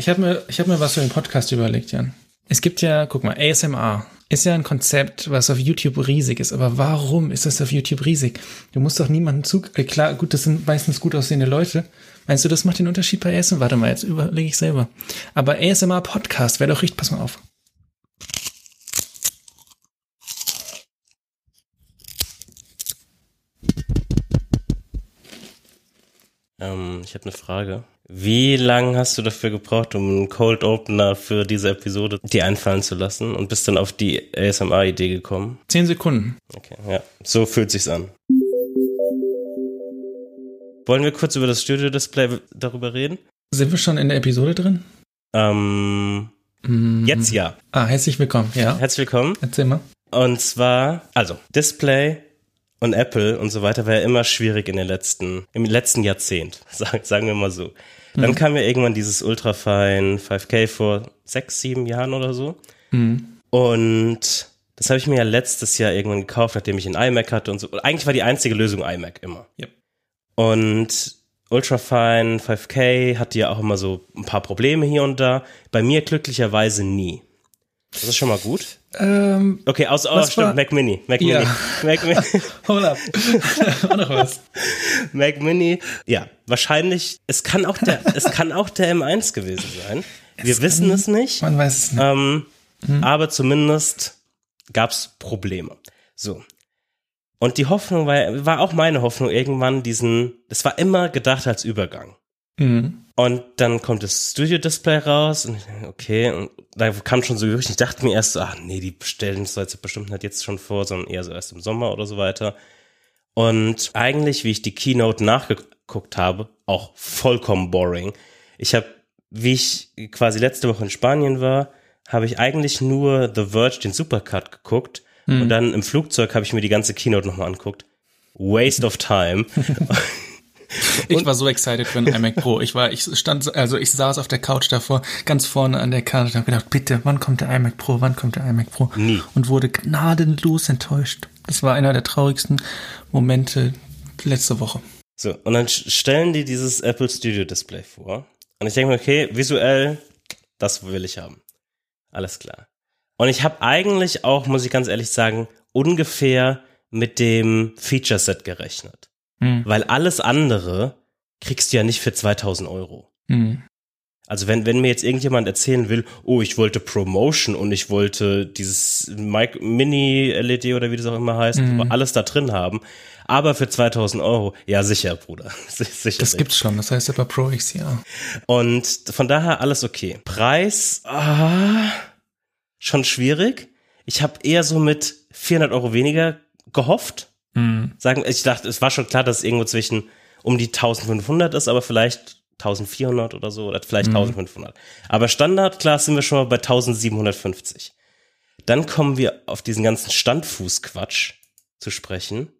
Ich habe mir, hab mir was für den Podcast überlegt, Jan. Es gibt ja, guck mal, ASMR ist ja ein Konzept, was auf YouTube riesig ist. Aber warum ist das auf YouTube riesig? Du musst doch niemanden zu, äh, klar, gut, das sind meistens gut aussehende Leute. Meinst du, das macht den Unterschied bei ASMR? Warte mal, jetzt überlege ich selber. Aber ASMR Podcast wäre doch richtig, pass mal auf. Ähm, ich habe eine Frage. Wie lange hast du dafür gebraucht, um einen Cold Opener für diese Episode dir einfallen zu lassen und bist dann auf die ASMR-Idee gekommen? Zehn Sekunden. Okay, ja, so fühlt sich's an. Wollen wir kurz über das Studio-Display darüber reden? Sind wir schon in der Episode drin? Ähm, mm. jetzt ja. Ah, herzlich willkommen, ja. Herzlich willkommen. Erzähl mal. Und zwar, also, Display und Apple und so weiter war ja immer schwierig in den letzten, im letzten Jahrzehnt, sagen, wir mal so. Dann mhm. kam ja irgendwann dieses Ultrafine 5K vor sechs, sieben Jahren oder so. Mhm. Und das habe ich mir ja letztes Jahr irgendwann gekauft, nachdem ich einen iMac hatte und so. Eigentlich war die einzige Lösung iMac immer. Yep. Und Ultrafine 5K hatte ja auch immer so ein paar Probleme hier und da. Bei mir glücklicherweise nie. Das ist schon mal gut. Ähm, okay, aus, oh, stimmt, war? Mac Mini. Mac ja. Mini. Mac Mini. Hold up. auch noch was. Mac Mini. Ja, wahrscheinlich, es kann auch der, es kann auch der M1 gewesen sein. Wir es wissen kann, es nicht. Man weiß es nicht. Ähm, hm. Aber zumindest gab es Probleme. So. Und die Hoffnung war, war auch meine Hoffnung irgendwann diesen, es war immer gedacht als Übergang. Mhm. Und dann kommt das Studio-Display raus und ich okay, und da kam schon so Gerücht, ich dachte mir erst so, ach nee, die bestellen das jetzt bestimmt nicht jetzt schon vor, sondern eher so erst im Sommer oder so weiter. Und eigentlich, wie ich die Keynote nachgeguckt habe, auch vollkommen boring. Ich habe, wie ich quasi letzte Woche in Spanien war, habe ich eigentlich nur The Verge, den Supercut geguckt. Mhm. Und dann im Flugzeug habe ich mir die ganze Keynote nochmal angeguckt. Waste of time. Ich war so excited für einen iMac Pro. Ich war, ich stand, also ich saß auf der Couch davor, ganz vorne an der Karte und habe gedacht, bitte, wann kommt der iMac Pro, wann kommt der iMac Pro? Nie. Und wurde gnadenlos enttäuscht. Das war einer der traurigsten Momente letzte Woche. So, und dann stellen die dieses Apple Studio Display vor. Und ich denke mir, okay, visuell, das will ich haben. Alles klar. Und ich habe eigentlich auch, muss ich ganz ehrlich sagen, ungefähr mit dem Feature Set gerechnet. Mhm. Weil alles andere kriegst du ja nicht für 2000 Euro. Mhm. Also wenn, wenn mir jetzt irgendjemand erzählen will, oh, ich wollte Promotion und ich wollte dieses Mini-LED oder wie das auch immer heißt, mhm. alles da drin haben, aber für 2000 Euro, ja sicher, Bruder. sicher das gibt's schon, das heißt aber Pro XDR. Und von daher alles okay. Preis, ah, schon schwierig. Ich habe eher so mit 400 Euro weniger gehofft. Mhm. Sagen, ich dachte, es war schon klar, dass es irgendwo zwischen um die 1500 ist, aber vielleicht 1400 oder so oder vielleicht mhm. 1500. Aber Standard, klar, sind wir schon mal bei 1750. Dann kommen wir auf diesen ganzen Standfußquatsch zu sprechen,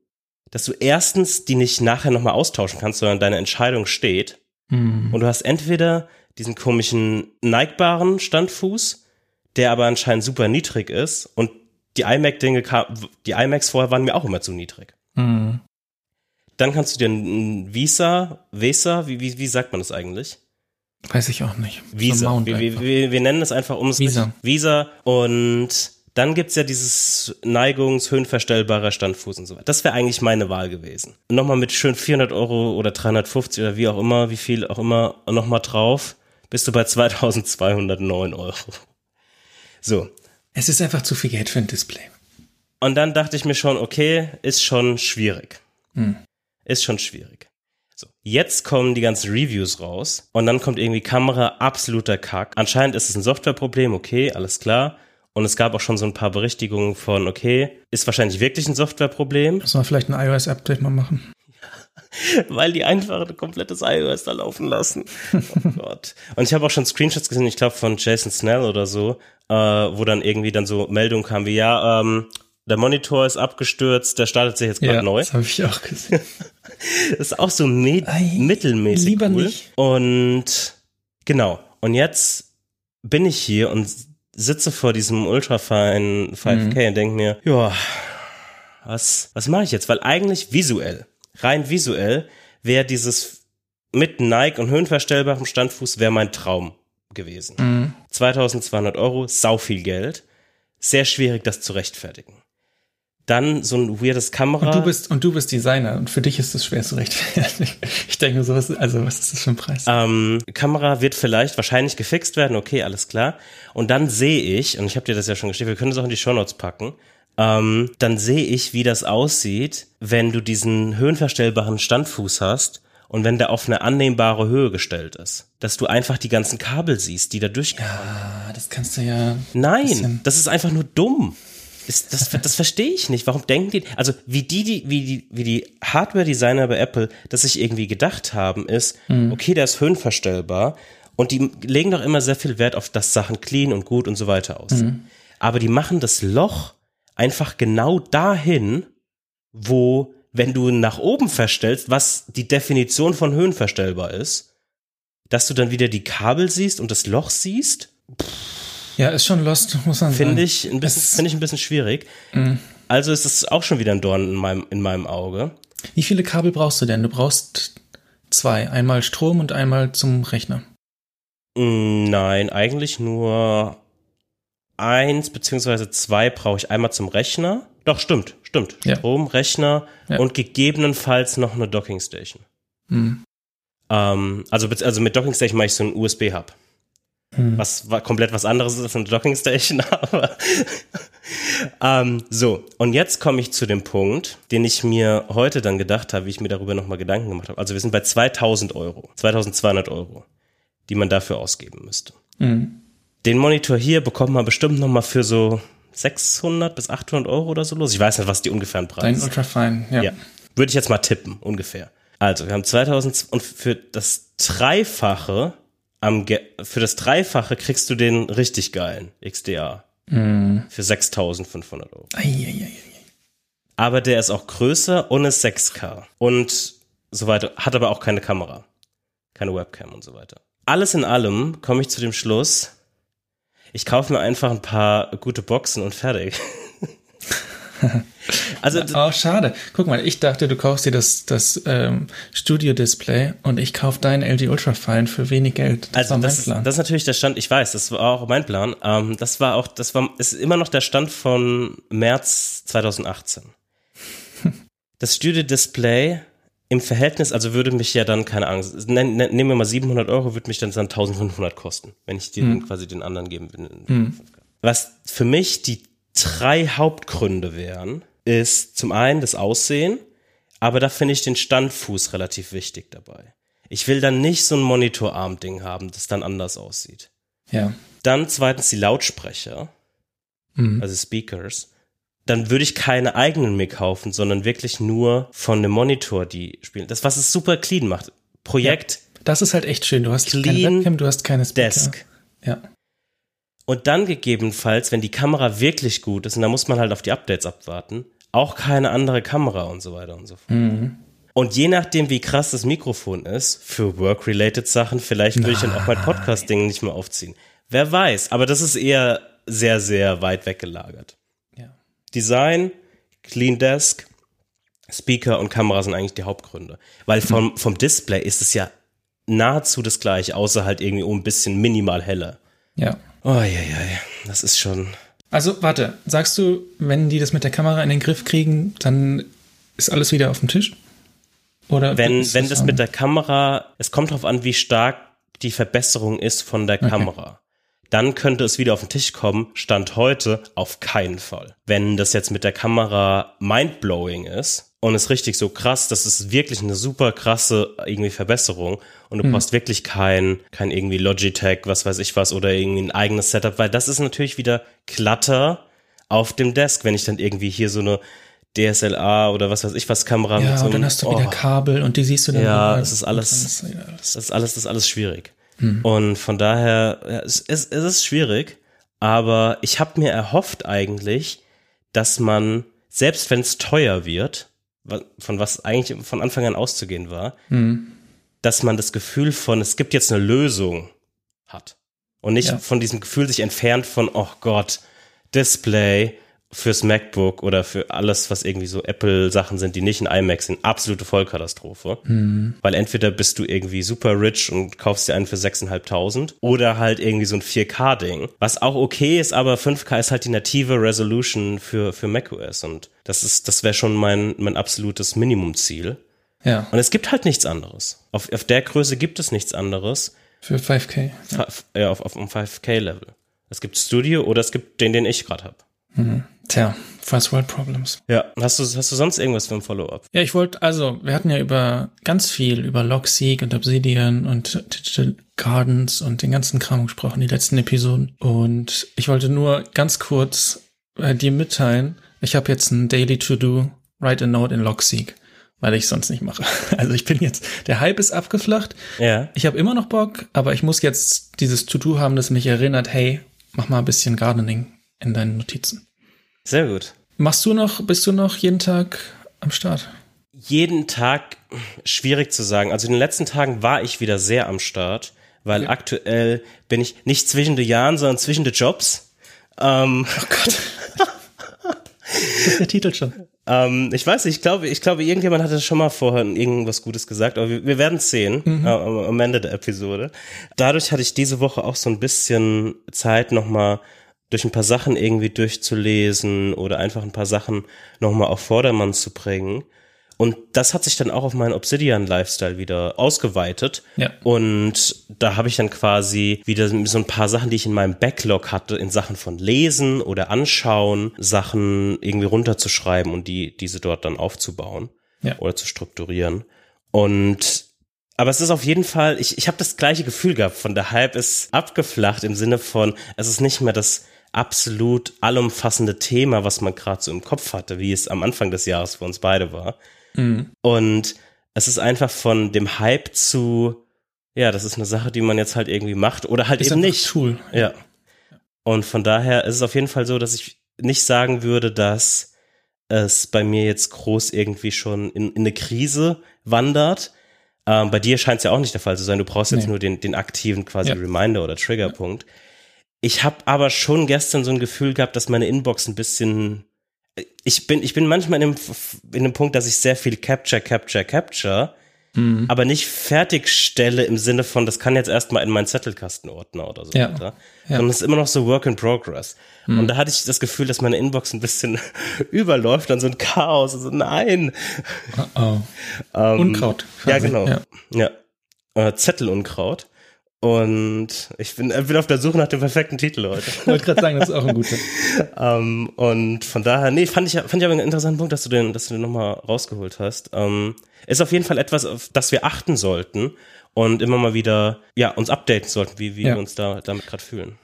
dass du erstens die nicht nachher nochmal austauschen kannst, sondern deine Entscheidung steht. Mhm. Und du hast entweder diesen komischen neigbaren Standfuß, der aber anscheinend super niedrig ist und die iMac-Dinge, die iMacs vorher waren mir auch immer zu niedrig. Mhm. Dann kannst du dir ein Visa, Visa, wie, wie, wie sagt man das eigentlich? Weiß ich auch nicht. Visa. So wir, wir, wir, nennen es einfach um Visa. Visa. Und dann gibt's ja dieses Neigungs-, höhenverstellbarer Standfuß und so weiter. Das wäre eigentlich meine Wahl gewesen. Nochmal mit schön 400 Euro oder 350 oder wie auch immer, wie viel auch immer, nochmal drauf, bist du bei 2209 Euro. So, es ist einfach zu viel Geld für ein Display. Und dann dachte ich mir schon, okay, ist schon schwierig. Hm. Ist schon schwierig. So, jetzt kommen die ganzen Reviews raus und dann kommt irgendwie Kamera absoluter Kack. Anscheinend ist es ein Softwareproblem, okay, alles klar. Und es gab auch schon so ein paar Berichtigungen von, okay, ist wahrscheinlich wirklich ein Softwareproblem. Muss man vielleicht ein iOS-Update mal machen. weil die einfach ein komplettes iOS da laufen lassen. Oh Gott. Und ich habe auch schon Screenshots gesehen, ich glaube von Jason Snell oder so, äh, wo dann irgendwie dann so Meldungen kamen wie, ja, ähm, der Monitor ist abgestürzt, der startet sich jetzt gerade ja, neu. Das habe ich auch gesehen. das ist auch so Ei, mittelmäßig lieber cool. Nicht. Und genau. Und jetzt bin ich hier und sitze vor diesem Ultrafine 5K mhm. und denke mir, ja, was, was mache ich jetzt? Weil eigentlich visuell rein visuell wäre dieses mit Nike und höhenverstellbarem Standfuß wäre mein Traum gewesen. Mhm. 2200 Euro, sau viel Geld. Sehr schwierig, das zu rechtfertigen. Dann so ein weirdes Kamera. Und du bist, und du bist Designer und für dich ist es schwer zu rechtfertigen. Ich denke so, was, also was ist das für ein Preis? Ähm, Kamera wird vielleicht wahrscheinlich gefixt werden, okay, alles klar. Und dann sehe ich, und ich habe dir das ja schon geschrieben, wir können das auch in die Shownotes packen, ähm, dann sehe ich, wie das aussieht, wenn du diesen höhenverstellbaren Standfuß hast und wenn der auf eine annehmbare Höhe gestellt ist. Dass du einfach die ganzen Kabel siehst, die da durchkommen. Ja, das kannst du ja. Nein, das ist einfach nur dumm. Ist, das, das verstehe ich nicht. Warum denken die, also wie die, die wie die, wie die Hardware-Designer bei Apple das sich irgendwie gedacht haben, ist, mhm. okay, der ist höhenverstellbar und die legen doch immer sehr viel Wert auf, dass Sachen clean und gut und so weiter aussehen. Mhm. Aber die machen das Loch einfach genau dahin, wo wenn du nach oben verstellst, was die Definition von höhenverstellbar ist, dass du dann wieder die Kabel siehst und das Loch siehst. Ja, ist schon lost, muss man Finde ich, ein bisschen, finde ich ein bisschen schwierig. Mm. Also ist es auch schon wieder ein Dorn in meinem, in meinem Auge. Wie viele Kabel brauchst du denn? Du brauchst zwei. Einmal Strom und einmal zum Rechner. Mm, nein, eigentlich nur eins beziehungsweise zwei brauche ich einmal zum Rechner doch, stimmt, stimmt. Ja. Strom, Rechner ja. und gegebenenfalls noch eine Dockingstation. Mhm. Ähm, also, also mit Dockingstation mache ich so einen USB-Hub. Mhm. Was komplett was anderes ist als eine Dockingstation, aber ähm, so, und jetzt komme ich zu dem Punkt, den ich mir heute dann gedacht habe, wie ich mir darüber nochmal Gedanken gemacht habe. Also wir sind bei 2000 Euro, 2200 Euro, die man dafür ausgeben müsste. Mhm. Den Monitor hier bekommt man bestimmt nochmal für so 600 bis 800 Euro oder so los. Ich weiß nicht, was die ungefähren Preise sind. Dein Ultrafine, ja. ja. Würde ich jetzt mal tippen, ungefähr. Also, wir haben 2000 und für das Dreifache am Ge für das Dreifache kriegst du den richtig geilen XDA. Mm. Für 6500 Euro. Ei, ei, ei, aber der ist auch größer und ist 6K und so weiter, hat aber auch keine Kamera, keine Webcam und so weiter. Alles in allem komme ich zu dem Schluss, ich kaufe mir einfach ein paar gute Boxen und fertig. also oh, schade. Guck mal, ich dachte, du kaufst dir das, das ähm, Studio-Display und ich kaufe dein LG Ultrafine für wenig Geld. Das also war mein das, Plan. das ist natürlich der Stand, ich weiß, das war auch mein Plan. Ähm, das war auch, das war, ist immer noch der Stand von März 2018. das Studio-Display im Verhältnis, also würde mich ja dann, keine Ahnung, nehmen wir mal 700 Euro, würde mich dann, dann 1500 kosten, wenn ich dir hm. quasi den anderen geben will. Hm. Was für mich die drei Hauptgründe wären, ist zum einen das Aussehen, aber da finde ich den Standfuß relativ wichtig dabei. Ich will dann nicht so ein Monitorarm-Ding haben, das dann anders aussieht. Ja. Dann zweitens die Lautsprecher, mhm. also Speakers dann würde ich keine eigenen mehr kaufen, sondern wirklich nur von einem Monitor die spielen. Das, was es super clean macht. Projekt. Ja, das ist halt echt schön. Du hast clean keine Webcam, du hast keine Speaker. Desk. Ja. Und dann gegebenenfalls, wenn die Kamera wirklich gut ist, und da muss man halt auf die Updates abwarten, auch keine andere Kamera und so weiter und so fort. Mhm. Und je nachdem, wie krass das Mikrofon ist, für work-related Sachen, vielleicht würde ich dann auch mein Podcast-Ding nicht mehr aufziehen. Wer weiß, aber das ist eher sehr, sehr weit weggelagert. Design, Clean Desk, Speaker und Kamera sind eigentlich die Hauptgründe. Weil vom, vom Display ist es ja nahezu das gleiche, außer halt irgendwie um ein bisschen minimal heller. Ja. Oh, ja, ja, das ist schon. Also, warte, sagst du, wenn die das mit der Kamera in den Griff kriegen, dann ist alles wieder auf dem Tisch? Oder wenn, wenn das, das mit der Kamera, es kommt darauf an, wie stark die Verbesserung ist von der okay. Dann könnte es wieder auf den Tisch kommen. Stand heute auf keinen Fall. Wenn das jetzt mit der Kamera mindblowing ist und es richtig so krass, das ist wirklich eine super krasse irgendwie Verbesserung und du mhm. brauchst wirklich kein, kein irgendwie Logitech, was weiß ich was oder irgendwie ein eigenes Setup, weil das ist natürlich wieder Klatter auf dem Desk, wenn ich dann irgendwie hier so eine DSLR oder was weiß ich was Kamera ja, mit so und dann hast du oh. wieder Kabel und die siehst du dann ja, das ist alles, das ist alles, das ist alles schwierig. Mhm. Und von daher, ja, es, es, es ist schwierig, aber ich habe mir erhofft eigentlich, dass man, selbst wenn es teuer wird, von was eigentlich von Anfang an auszugehen war, mhm. dass man das Gefühl von, es gibt jetzt eine Lösung hat. Und nicht ja. von diesem Gefühl sich entfernt von, oh Gott, Display fürs MacBook oder für alles, was irgendwie so Apple-Sachen sind, die nicht in iMac sind, absolute Vollkatastrophe. Mhm. Weil entweder bist du irgendwie super rich und kaufst dir einen für 6.500 oder halt irgendwie so ein 4K-Ding. Was auch okay ist, aber 5K ist halt die native Resolution für, für macOS und das ist, das wäre schon mein, mein absolutes Minimumziel. Ja. Und es gibt halt nichts anderes. Auf, auf der Größe gibt es nichts anderes. Für 5K. Ja, ja auf, auf einem 5K-Level. Es gibt Studio oder es gibt den, den ich gerade habe. Mhm. Tja, First World Problems. Ja, hast du, hast du sonst irgendwas für ein Follow-up? Ja, ich wollte, also, wir hatten ja über ganz viel, über Logseek und Obsidian und Digital Gardens und den ganzen Kram gesprochen, die letzten Episoden. Und ich wollte nur ganz kurz äh, dir mitteilen, ich habe jetzt ein Daily To-Do, Write a Note in Logseek, weil ich sonst nicht mache. Also ich bin jetzt, der Hype ist abgeflacht. Ja. Ich habe immer noch Bock, aber ich muss jetzt dieses To-Do haben, das mich erinnert, hey, mach mal ein bisschen Gardening in deinen Notizen. Sehr gut. Machst du noch, bist du noch jeden Tag am Start? Jeden Tag schwierig zu sagen. Also in den letzten Tagen war ich wieder sehr am Start, weil ja. aktuell bin ich nicht zwischen den Jahren, sondern zwischen den Jobs. Ähm, oh Gott. das ist der Titel schon. Ähm, ich weiß nicht, ich glaube, ich glaube, irgendjemand hatte schon mal vorher irgendwas Gutes gesagt, aber wir, wir werden es sehen mhm. äh, am Ende der Episode. Dadurch hatte ich diese Woche auch so ein bisschen Zeit, nochmal durch ein paar Sachen irgendwie durchzulesen oder einfach ein paar Sachen nochmal auf Vordermann zu bringen. Und das hat sich dann auch auf meinen Obsidian-Lifestyle wieder ausgeweitet. Ja. Und da habe ich dann quasi wieder so ein paar Sachen, die ich in meinem Backlog hatte, in Sachen von Lesen oder Anschauen, Sachen irgendwie runterzuschreiben und die, diese dort dann aufzubauen ja. oder zu strukturieren. Und aber es ist auf jeden Fall, ich, ich habe das gleiche Gefühl gehabt, von der Hype ist abgeflacht im Sinne von, es ist nicht mehr das absolut allumfassende Thema, was man gerade so im Kopf hatte, wie es am Anfang des Jahres für uns beide war. Mhm. Und es ist einfach von dem Hype zu, ja, das ist eine Sache, die man jetzt halt irgendwie macht oder halt ist eben nicht. Tool. Ja. Und von daher ist es auf jeden Fall so, dass ich nicht sagen würde, dass es bei mir jetzt groß irgendwie schon in, in eine Krise wandert. Ähm, bei dir scheint es ja auch nicht der Fall zu sein. Du brauchst jetzt nee. nur den, den aktiven quasi ja. Reminder oder Triggerpunkt. Ja. Ich habe aber schon gestern so ein Gefühl gehabt, dass meine Inbox ein bisschen. Ich bin, ich bin manchmal in dem, in dem Punkt, dass ich sehr viel Capture, Capture, Capture, mhm. aber nicht fertigstelle im Sinne von, das kann jetzt erstmal in meinen Zettelkastenordner oder so ja. weiter. Ja. Sondern es ist immer noch so Work in Progress. Mhm. Und da hatte ich das Gefühl, dass meine Inbox ein bisschen überläuft, dann so ein Chaos. Also nein. Oh, oh. ähm, Unkraut. Quasi. Ja, genau. Ja. ja. Äh, Zettelunkraut. Und ich bin, bin auf der Suche nach dem perfekten Titel heute. Ich wollte gerade sagen, das ist auch ein guter. um, ähm, und von daher, nee, fand ich, fand ich aber einen interessanten Punkt, dass du den, dass du den nochmal rausgeholt hast. Um, ähm, ist auf jeden Fall etwas, auf das wir achten sollten und immer mal wieder, ja, uns updaten sollten, wie, wie ja. wir uns da, damit gerade fühlen.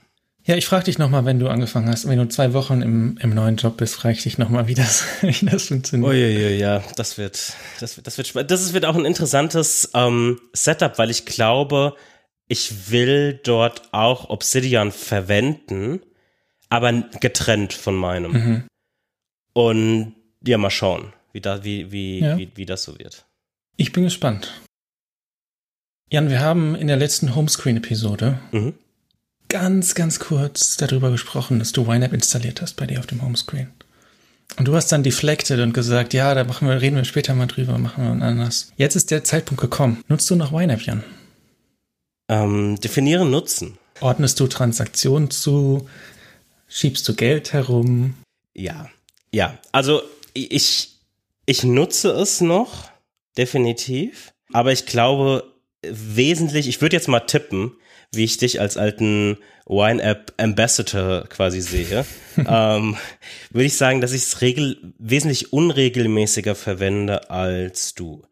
Ja, ich frage dich nochmal, wenn du angefangen hast, wenn du zwei Wochen im, im neuen Job bist, frage ich dich nochmal, wie das, wie das funktioniert. Uiuiui, ja, das wird, das wird, das wird. Das wird auch ein interessantes ähm, Setup, weil ich glaube, ich will dort auch Obsidian verwenden, aber getrennt von meinem. Mhm. Und ja, mal schauen, wie, da, wie, wie, ja. wie, wie das so wird. Ich bin gespannt. Jan, wir haben in der letzten Homescreen-Episode mhm. ganz, ganz kurz darüber gesprochen, dass du YNAB installiert hast bei dir auf dem Homescreen. Und du hast dann deflected und gesagt, ja, da machen wir, reden wir später mal drüber, machen wir anders. Jetzt ist der Zeitpunkt gekommen. Nutzt du noch YNAB, Jan? Ähm, definieren Nutzen. Ordnest du Transaktionen zu? Schiebst du Geld herum? Ja, ja. Also ich, ich nutze es noch, definitiv. Aber ich glaube, wesentlich, ich würde jetzt mal tippen, wie ich dich als alten Wine-App Ambassador quasi sehe, ähm, würde ich sagen, dass ich es wesentlich unregelmäßiger verwende als du.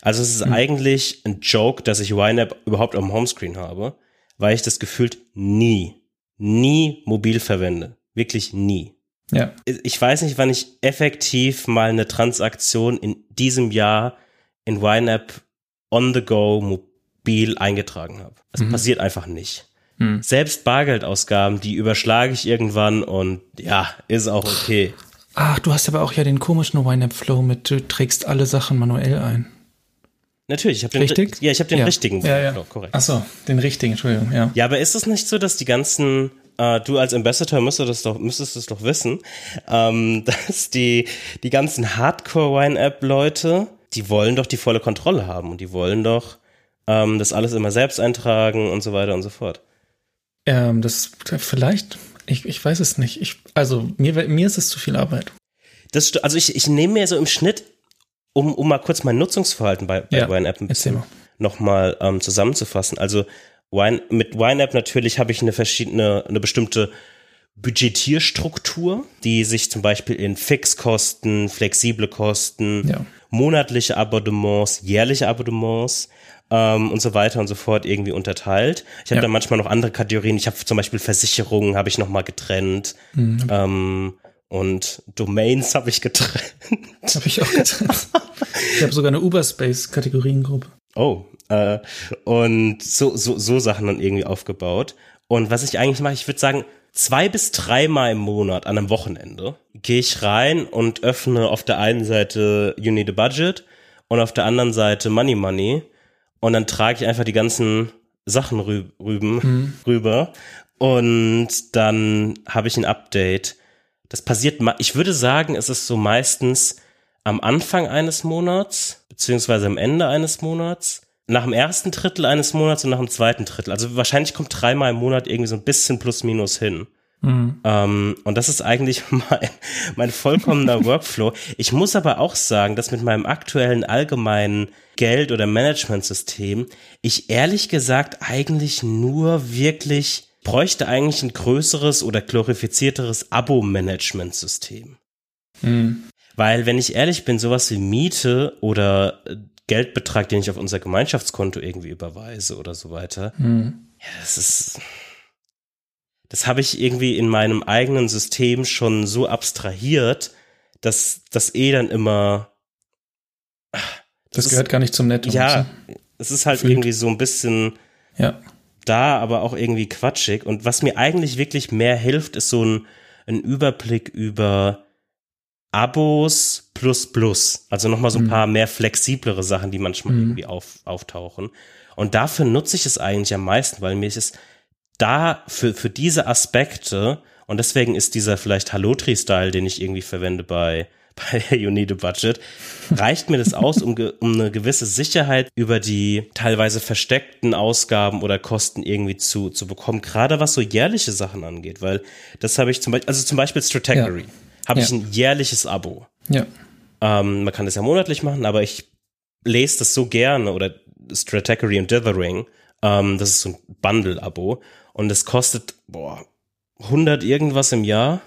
Also es ist mhm. eigentlich ein Joke, dass ich YNAB überhaupt am Homescreen habe, weil ich das gefühlt nie, nie mobil verwende. Wirklich nie. Ja. Ich weiß nicht, wann ich effektiv mal eine Transaktion in diesem Jahr in YNAB on the go mobil eingetragen habe. Das mhm. passiert einfach nicht. Mhm. Selbst Bargeldausgaben, die überschlage ich irgendwann und ja, ist auch okay. Ach, du hast aber auch ja den komischen YNAB Flow mit, du trägst alle Sachen manuell ein. Natürlich, ich habe den Richtig? Ja, ich habe den ja. richtigen. Ja, ja. korrekt. Ach so, den richtigen, Entschuldigung, ja. Ja, aber ist es nicht so, dass die ganzen äh, du als Ambassador müsstest das doch, müsstest es doch wissen, ähm, dass die, die ganzen Hardcore-Wine-App-Leute, die wollen doch die volle Kontrolle haben und die wollen doch ähm, das alles immer selbst eintragen und so weiter und so fort. Ähm, das vielleicht, ich, ich weiß es nicht. Ich, also mir, mir ist es zu viel Arbeit. Das, also ich, ich nehme mir so im Schnitt, um, um mal kurz mein Nutzungsverhalten bei, bei Ja, mal. nochmal ähm, zusammenzufassen. Also Wine, mit YNAB natürlich habe ich eine verschiedene, eine bestimmte Budgetierstruktur, die sich zum Beispiel in Fixkosten, flexible Kosten, Ja. monatliche Abonnements, jährliche Abonnements ähm, und so weiter und so fort irgendwie unterteilt. Ich habe Ja. da manchmal noch andere Kategorien. Ich habe zum Beispiel Versicherungen habe ich noch mal getrennt Mhm. ähm, und Domains habe ich getrennt. Habe ich auch getan. ich habe sogar eine Uberspace-Kategoriengruppe. Oh, äh, und so, so, so Sachen dann irgendwie aufgebaut. Und was ich eigentlich mache, ich würde sagen, zwei bis dreimal im Monat an einem Wochenende gehe ich rein und öffne auf der einen Seite You Need a Budget und auf der anderen Seite Money Money. Und dann trage ich einfach die ganzen Sachen rü rüben, rüber. Und dann habe ich ein Update. Das passiert, ich würde sagen, es ist so meistens am Anfang eines Monats, beziehungsweise am Ende eines Monats, nach dem ersten Drittel eines Monats und nach dem zweiten Drittel. Also wahrscheinlich kommt dreimal im Monat irgendwie so ein bisschen plus minus hin. Ähm, und das ist eigentlich mein, mein vollkommener Workflow. Ich muss aber auch sagen, dass mit meinem aktuellen allgemeinen Geld- oder Managementsystem ich ehrlich gesagt eigentlich nur wirklich bräuchte eigentlich ein größeres oder glorifizierteres Abo-Management-System. Mhm. Weil, wenn ich ehrlich bin, sowas wie Miete oder äh, Geldbetrag, den ich auf unser Gemeinschaftskonto irgendwie überweise oder so weiter, Mhm. ja, das ist, das habe ich irgendwie in meinem eigenen System schon so abstrahiert, dass das eh dann immer, Das, ist- gehört gar nicht zum Netto. ja, es ist halt Gefühlt. irgendwie so ein bisschen Ja. Da, aber auch irgendwie quatschig. Und was mir eigentlich wirklich mehr hilft, ist so ein, ein Überblick über Abos plus plus. Also nochmal so ein paar mehr flexiblere Sachen, die manchmal irgendwie auf, auftauchen. Und dafür nutze ich es eigentlich am meisten, weil mir ist es da für, für diese Aspekte und deswegen ist dieser vielleicht Halotri-Style, den ich irgendwie verwende bei, bei You Need a Budget, reicht mir das aus, um, ge, um eine gewisse Sicherheit über die teilweise versteckten Ausgaben oder Kosten irgendwie zu, zu bekommen, gerade was so jährliche Sachen angeht, weil das habe ich zum Beispiel, also zum Beispiel Stratechery, habe ich Ja. ein jährliches Abo. Ja. Ähm, man kann das ja monatlich machen, aber ich lese das so gerne oder Stratechery und Dithering. Ähm, das ist so ein Bundle-Abo und es kostet boah, 100 irgendwas im Jahr,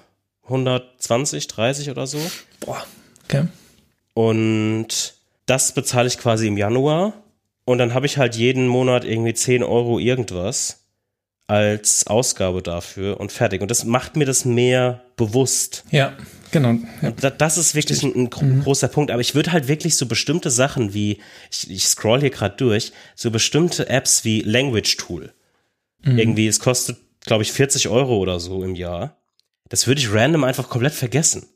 120, 30 oder so. Boah. Okay. Und das bezahle ich quasi im Januar und dann habe ich halt jeden Monat irgendwie 10 Euro irgendwas als Ausgabe dafür und fertig. Und das macht mir das mehr bewusst. Ja, genau. Ja. Da- Das ist wirklich ein, ein gro großer Punkt. Aber ich würde halt wirklich so bestimmte Sachen wie, ich, ich scroll hier gerade durch, so bestimmte Apps wie Language Tool. Irgendwie, es kostet, glaube ich, 40 Euro oder so im Jahr. Das würde ich random einfach komplett vergessen.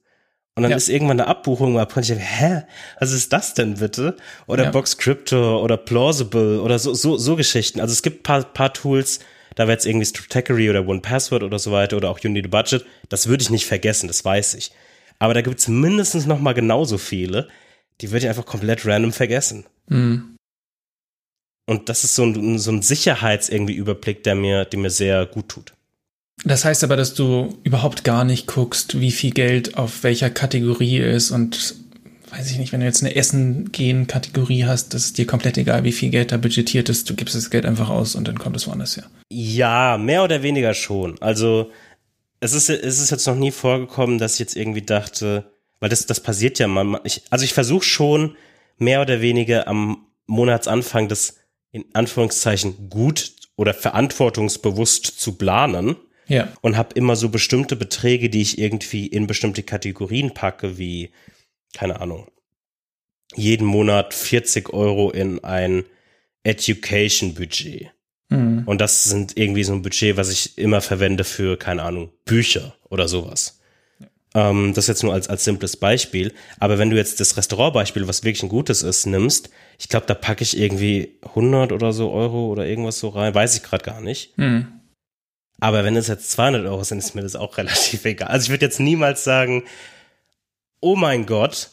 Und dann Ja. ist irgendwann eine Abbuchung mal und ich denke, hä, was ist das denn bitte? Oder Ja. Box Crypto oder Plausible oder so, so, so Geschichten. Also es gibt paar, paar Tools, da wäre jetzt irgendwie Stratechery oder One Password oder so weiter oder auch You Need a Budget. Das würde ich nicht vergessen, das weiß ich. Aber da gibt es mindestens noch mal genauso viele, die würde ich einfach komplett random vergessen. Mhm. Und das ist so ein, so ein Sicherheits-irgendwie-Überblick, der mir, der mir sehr gut tut. Das heißt aber, dass du überhaupt gar nicht guckst, wie viel Geld auf welcher Kategorie ist und weiß ich nicht, wenn du jetzt eine Essen-Gehen-Kategorie hast, das ist dir komplett egal, wie viel Geld da budgetiert ist. Du gibst das Geld einfach aus und dann kommt es woanders her. Ja, mehr oder weniger schon. Also es ist, es ist jetzt noch nie vorgekommen, dass ich jetzt irgendwie dachte, weil das, das passiert ja mal. Ich, also ich versuche schon mehr oder weniger am Monatsanfang das in Anführungszeichen gut oder verantwortungsbewusst zu planen Ja. und habe immer so bestimmte Beträge, die ich irgendwie in bestimmte Kategorien packe, wie, keine Ahnung, jeden Monat 40 Euro in ein Education-Budget. Mhm. Und das sind irgendwie so ein Budget, was ich immer verwende für, keine Ahnung, Bücher oder sowas. Ähm, das jetzt nur als, als simples Beispiel. Aber wenn du jetzt das Restaurantbeispiel, was wirklich ein gutes ist, nimmst, ich glaube, da packe ich irgendwie 100 oder so Euro oder irgendwas so rein, weiß ich gerade gar nicht. Mhm. Aber wenn es jetzt 200 Euro sind, ist mir das auch relativ egal. Also ich würde jetzt niemals sagen, oh mein Gott,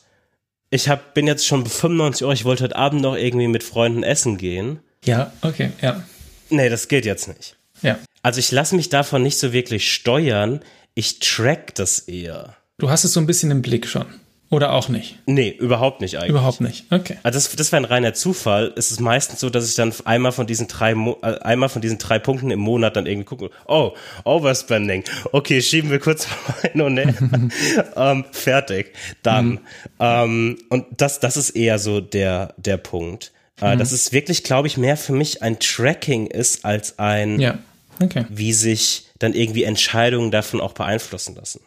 ich hab, bin jetzt schon 95 Euro, ich wollte heute Abend noch irgendwie mit Freunden essen gehen. Ja, okay, ja. Nee, das geht jetzt nicht. Ja. Also ich lasse mich davon nicht so wirklich steuern. Ich track das eher. Du hast es so ein bisschen im Blick schon. Oder auch nicht? Nee, überhaupt nicht eigentlich. Überhaupt nicht, okay. Also das, das wäre ein reiner Zufall. Es ist meistens so, dass ich dann einmal von diesen drei, Mo äh, einmal von diesen drei Punkten im Monat dann irgendwie gucke, oh, Overspending. Okay, schieben wir kurz hin und her. ähm, fertig. Dann. Mhm. Ähm, und das, das ist eher so der, der Punkt. Äh, mhm. Dass es wirklich, glaube ich, mehr für mich ein Tracking ist als ein, ja. okay. wie sich dann irgendwie Entscheidungen davon auch beeinflussen lassen.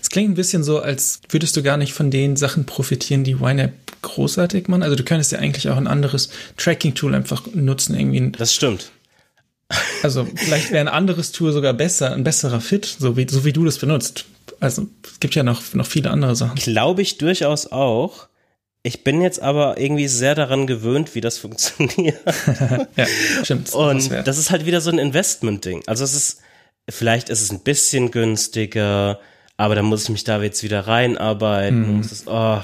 Es klingt ein bisschen so, als würdest du gar nicht von den Sachen profitieren, die YNAB großartig machen. Also du könntest ja eigentlich auch ein anderes Tracking-Tool einfach nutzen. Irgendwie. Das stimmt. Also vielleicht wäre ein anderes Tool sogar besser, ein besserer Fit, so wie, so wie du das benutzt. Also es gibt ja noch, noch viele andere Sachen. Glaube ich durchaus auch. Ich bin jetzt aber irgendwie sehr daran gewöhnt, wie das funktioniert. ja, stimmt. Und das ist halt wieder so ein Investment-Ding. Also es ist, vielleicht ist es ein bisschen günstiger, aber dann muss ich mich da jetzt wieder reinarbeiten. Mhm. Das, oh.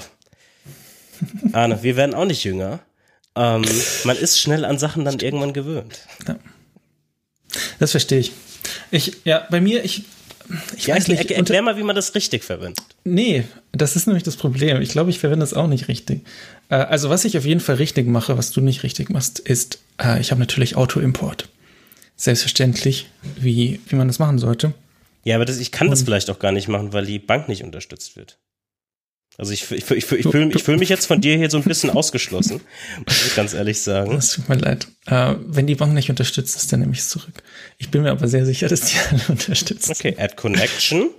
Arne, wir werden auch nicht jünger. Ähm, man ist schnell an Sachen dann irgendwann gewöhnt. Ja. Das verstehe ich. Ich, ja, bei mir, ich, ich ja, weiß nicht. Erklär, erklär mal, wie man das richtig verwendet. Nee, das ist nämlich das Problem. Ich glaube, ich verwende es auch nicht richtig. Äh, also, was ich auf jeden Fall richtig mache, was du nicht richtig machst, ist, äh, ich habe natürlich Auto-Import. Selbstverständlich, wie, wie man das machen sollte. Ja, aber das, ich kann das vielleicht auch gar nicht machen, weil die Bank nicht unterstützt wird. Also ich, ich, ich, ich fühle fühl mich jetzt von dir hier so ein bisschen ausgeschlossen, muss ich ganz ehrlich sagen. Das tut mir leid. Äh, wenn die Bank nicht unterstützt, ist dann nehme ich es zurück. Ich bin mir aber sehr sicher, dass die alle unterstützt. Okay, add connection.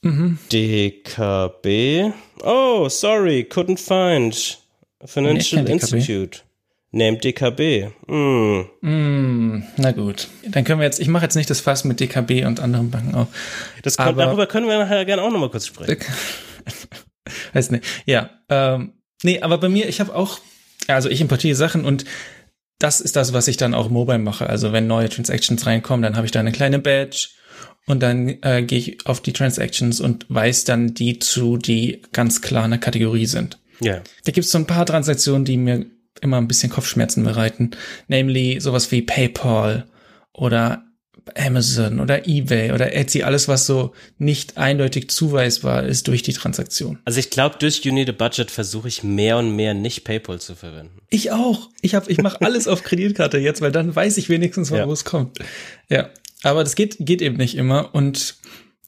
Mhm. DKB. Oh, sorry, couldn't find. Financial Institute. Name DKB. Mm. Mm, na gut. Dann können wir jetzt, ich mache jetzt nicht das Fass mit DKB und anderen Banken auf. Das kann, darüber können wir nachher gerne auch nochmal kurz sprechen. Weiß nicht. Ja. Ähm, nee, aber bei mir, ich habe auch, also ich importiere Sachen und das ist das, was ich dann auch mobile mache. Also wenn neue Transactions reinkommen, dann habe ich da eine kleine Badge und dann äh, gehe ich auf die Transactions und weiß dann die zu, die ganz klar eine Kategorie sind. Ja. Da gibt es so ein paar Transaktionen, die mir immer ein bisschen Kopfschmerzen bereiten, nämlich sowas wie PayPal oder Amazon oder eBay oder Etsy, alles was so nicht eindeutig zuweisbar ist durch die Transaktion. Also ich glaube, durch You Need a Budget versuche ich mehr und mehr nicht PayPal zu verwenden. Ich auch. Ich habe, ich mache alles auf Kreditkarte jetzt, weil dann weiß ich wenigstens, wo ja. es kommt. Ja, aber das geht geht eben nicht immer und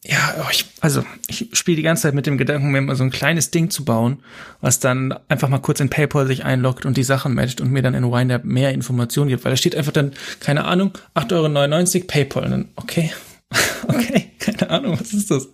ja, oh, ich, also ich spiele die ganze Zeit mit dem Gedanken, mir mal so ein kleines Ding zu bauen, was dann einfach mal kurz in PayPal sich einloggt und die Sachen matcht und mir dann in YNAB mehr Informationen gibt, weil da steht einfach dann, keine Ahnung, 8,99 Euro PayPal. Und dann, okay, okay, keine Ahnung, was ist das?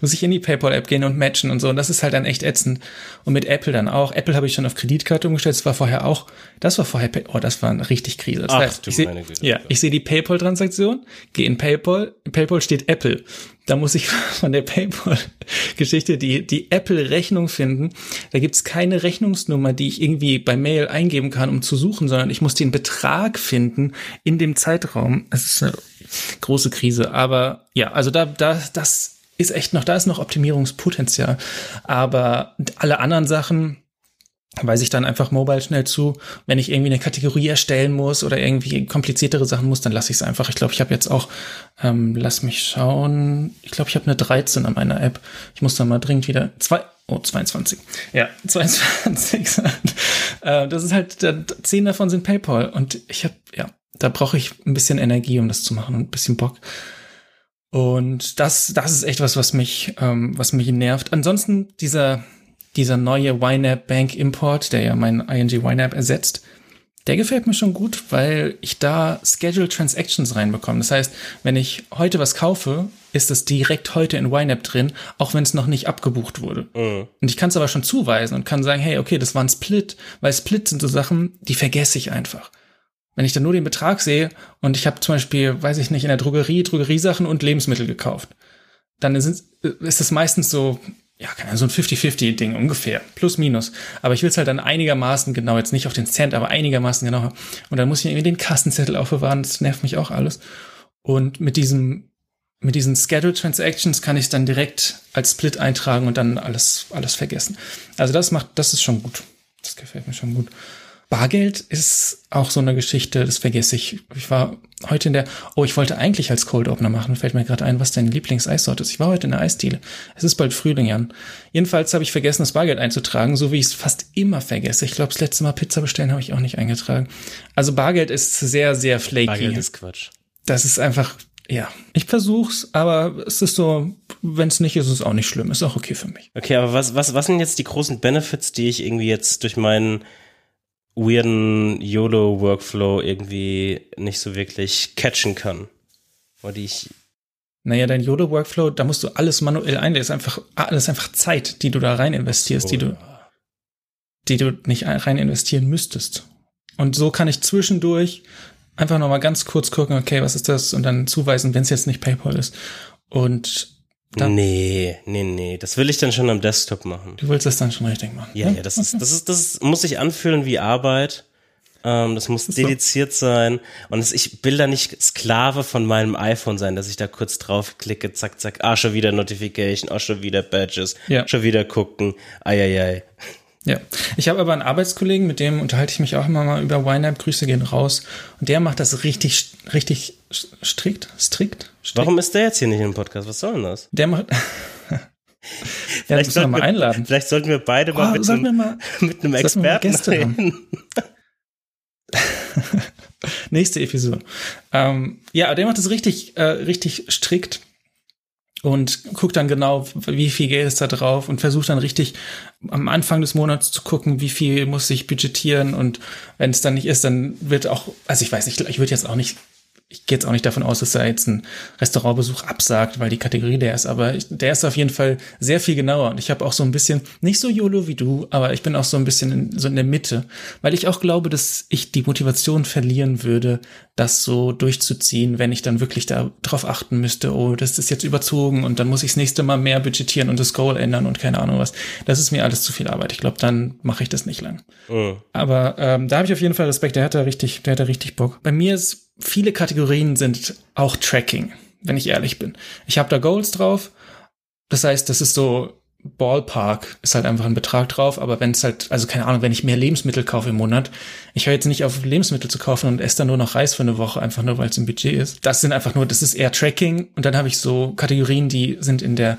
Muss ich in die PayPal-App gehen und matchen und so. Und das ist halt dann echt ätzend. Und mit Apple dann auch. Apple habe ich schon auf Kreditkarte umgestellt. Das war vorher auch, das war vorher, oh, das war eine richtig Krise. Das Ach, heißt, ich seh, ja, ich sehe die PayPal-Transaktion, gehe in PayPal, in PayPal steht Apple. Da muss ich von der PayPal-Geschichte die, die Apple-Rechnung finden. Da gibt's keine Rechnungsnummer, die ich irgendwie bei Mail eingeben kann, um zu suchen, sondern ich muss den Betrag finden in dem Zeitraum. Es ist eine große Krise. Aber ja, also da, da, das ist echt noch, da ist noch Optimierungspotenzial. Aber alle anderen Sachen, weise ich dann einfach mobile schnell zu. Wenn ich irgendwie eine Kategorie erstellen muss oder irgendwie kompliziertere Sachen muss, dann lasse ich es einfach. Ich glaube, ich habe jetzt auch, ähm, lass mich schauen, ich glaube, ich habe eine 13 an meiner App. Ich muss dann mal dringend wieder zwei, oh, 22. Ja, 22. äh, das ist halt, zehn davon sind PayPal und ich habe, ja, da brauche ich ein bisschen Energie, um das zu machen und ein bisschen Bock. Und das, das ist echt was, was mich, ähm, was mich nervt. Ansonsten dieser, dieser neue YNAB Bank Import, der ja mein ING YNAB ersetzt, der gefällt mir schon gut, weil ich da Scheduled Transactions reinbekomme. Das heißt, wenn ich heute was kaufe, ist es direkt heute in YNAB drin, auch wenn es noch nicht abgebucht wurde. Mhm. Und ich kann es aber schon zuweisen und kann sagen, hey, okay, das war ein Split, weil Split sind so Sachen, die vergesse ich einfach. Wenn ich dann nur den Betrag sehe und ich habe zum Beispiel, weiß ich nicht, in der Drogerie Drogeriesachen und Lebensmittel gekauft, dann ist, das meistens so, ja, so ein 50-50-Ding ungefähr, plus minus. Aber ich will es halt dann einigermaßen genau, jetzt nicht auf den Cent, aber einigermaßen genau. Und dann muss ich irgendwie den Kassenzettel aufbewahren, das nervt mich auch alles. Und mit diesem, mit diesen Scheduled Transactions kann ich dann direkt als Split eintragen und dann alles, alles vergessen. Also das macht, das ist schon gut. Das gefällt mir schon gut. Bargeld ist auch so eine Geschichte, das vergesse ich. Ich war heute in der, oh, ich wollte eigentlich als Cold Opener machen, fällt mir gerade ein, was deine Lieblingseissorte ist. Ich war heute in der Eisdiele. Es ist bald Frühling, Jan. Jedenfalls habe ich vergessen, das Bargeld einzutragen, so wie ich es fast immer vergesse. Ich glaube, das letzte Mal Pizza bestellen habe ich auch nicht eingetragen. Also Bargeld ist sehr, sehr flaky. Bargeld ist Quatsch. Das ist einfach, ja, ich versuch's, aber es ist so, wenn es nicht ist, ist es auch nicht schlimm. Ist auch okay für mich. Okay, aber was, was, was sind jetzt die großen Benefits, die ich irgendwie jetzt durch meinen weirden YOLO-Workflow irgendwie nicht so wirklich catchen kann. Oder die ich. Naja, dein YOLO-Workflow, da musst du alles manuell einlesen. Das ist einfach, alles einfach Zeit, die du da rein investierst, oh, die du, die du nicht rein investieren müsstest. Und so kann ich zwischendurch einfach nochmal ganz kurz gucken, okay, was ist das? Und dann zuweisen, wenn es jetzt nicht PayPal ist. Und dann, nee, nee, nee. Das will ich dann schon am Desktop machen. Du willst das dann schon richtig machen. Ja, ja, das okay. ist, das ist, das muss sich anfühlen wie Arbeit. Ähm, das muss dediziert so. sein. Und es, ich will da nicht Sklave von meinem iPhone sein, dass ich da kurz draufklicke, zack, zack, ah, schon wieder Notification, ah, schon wieder Badges, ja. schon wieder gucken, ai, ai, ai. Ja, ich habe aber einen Arbeitskollegen, mit dem unterhalte ich mich auch immer mal über YNAB. Grüße gehen raus. Und der macht das richtig, richtig strikt, strikt. strikt. Warum ist der jetzt hier nicht im Podcast? Was soll denn das? Der macht. vielleicht, sollten wir, einladen. vielleicht sollten wir beide mal, oh, mit, einem, mal mit einem Experten reden. Nächste Episode. Ähm, ja, der macht das richtig, äh, richtig strikt und guckt dann genau, wie viel Geld ist da drauf und versucht dann richtig am Anfang des Monats zu gucken, wie viel muss ich budgetieren und wenn es dann nicht ist, dann wird auch, also ich weiß nicht, ich würde jetzt auch nicht ich gehe jetzt auch nicht davon aus, dass er jetzt einen Restaurantbesuch absagt, weil die Kategorie der ist, aber ich, der ist auf jeden Fall sehr viel genauer. Und ich habe auch so ein bisschen, nicht so YOLO wie du, aber ich bin auch so ein bisschen in, so in der Mitte, weil ich auch glaube, dass ich die Motivation verlieren würde, das so durchzuziehen, wenn ich dann wirklich darauf achten müsste, oh, das ist jetzt überzogen und dann muss ich das nächste Mal mehr budgetieren und das Goal ändern und keine Ahnung was. Das ist mir alles zu viel Arbeit. Ich glaube, dann mache ich das nicht lang. Mhm. Aber ähm, da habe ich auf jeden Fall Respekt, der hat da richtig, der hat da richtig Bock. Bei mir ist viele Kategorien sind auch Tracking, wenn ich ehrlich bin. Ich habe da Goals drauf. Das heißt, das ist so Ballpark ist halt einfach ein Betrag drauf, aber wenn es halt, also keine Ahnung, wenn ich mehr Lebensmittel kaufe im Monat, ich höre jetzt nicht auf Lebensmittel zu kaufen und esse dann nur noch Reis für eine Woche, einfach nur weil es im Budget ist. Das sind einfach nur, das ist eher Tracking und dann habe ich so Kategorien, die sind in der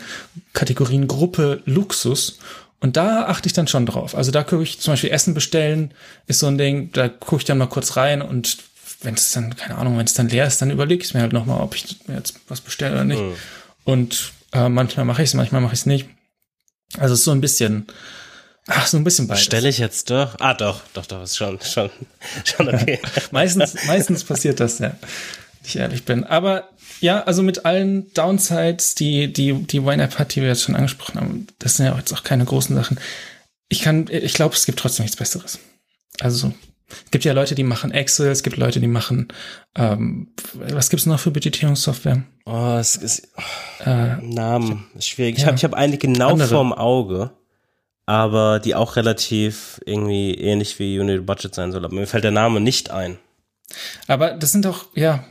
Kategoriengruppe Luxus und da achte ich dann schon drauf. Also da gucke ich zum Beispiel Essen bestellen, ist so ein Ding, da gucke ich dann mal kurz rein und wenn es dann, keine Ahnung, wenn es dann leer ist, dann überlege ich mir halt nochmal, ob ich mir jetzt was bestelle oder nicht. Mhm. Und äh, manchmal mache ich es, manchmal mache ich es nicht. Also so ein bisschen, ach, so ein bisschen beides. Stelle ich jetzt doch? Ah, doch, doch, doch, ist schon, schon, schon okay. meistens, meistens passiert das, ja. Ich ehrlich bin. Aber ja, also mit allen Downsides, die, die, die YNAB hat, die wir jetzt schon angesprochen haben, das sind ja jetzt auch keine großen Sachen. Ich kann, ich glaube, es gibt trotzdem nichts Besseres. Also es gibt ja Leute, die machen Excel, es gibt Leute, die machen, ähm, was gibt's noch für Budgetierungssoftware? Oh, es ist, oh, äh, Namen, ist schwierig. Ja, ich habe ich hab eine genau andere. vorm Auge, aber die auch relativ irgendwie ähnlich wie Unity Budget sein soll. Aber mir fällt der Name nicht ein. Aber das sind doch, ja,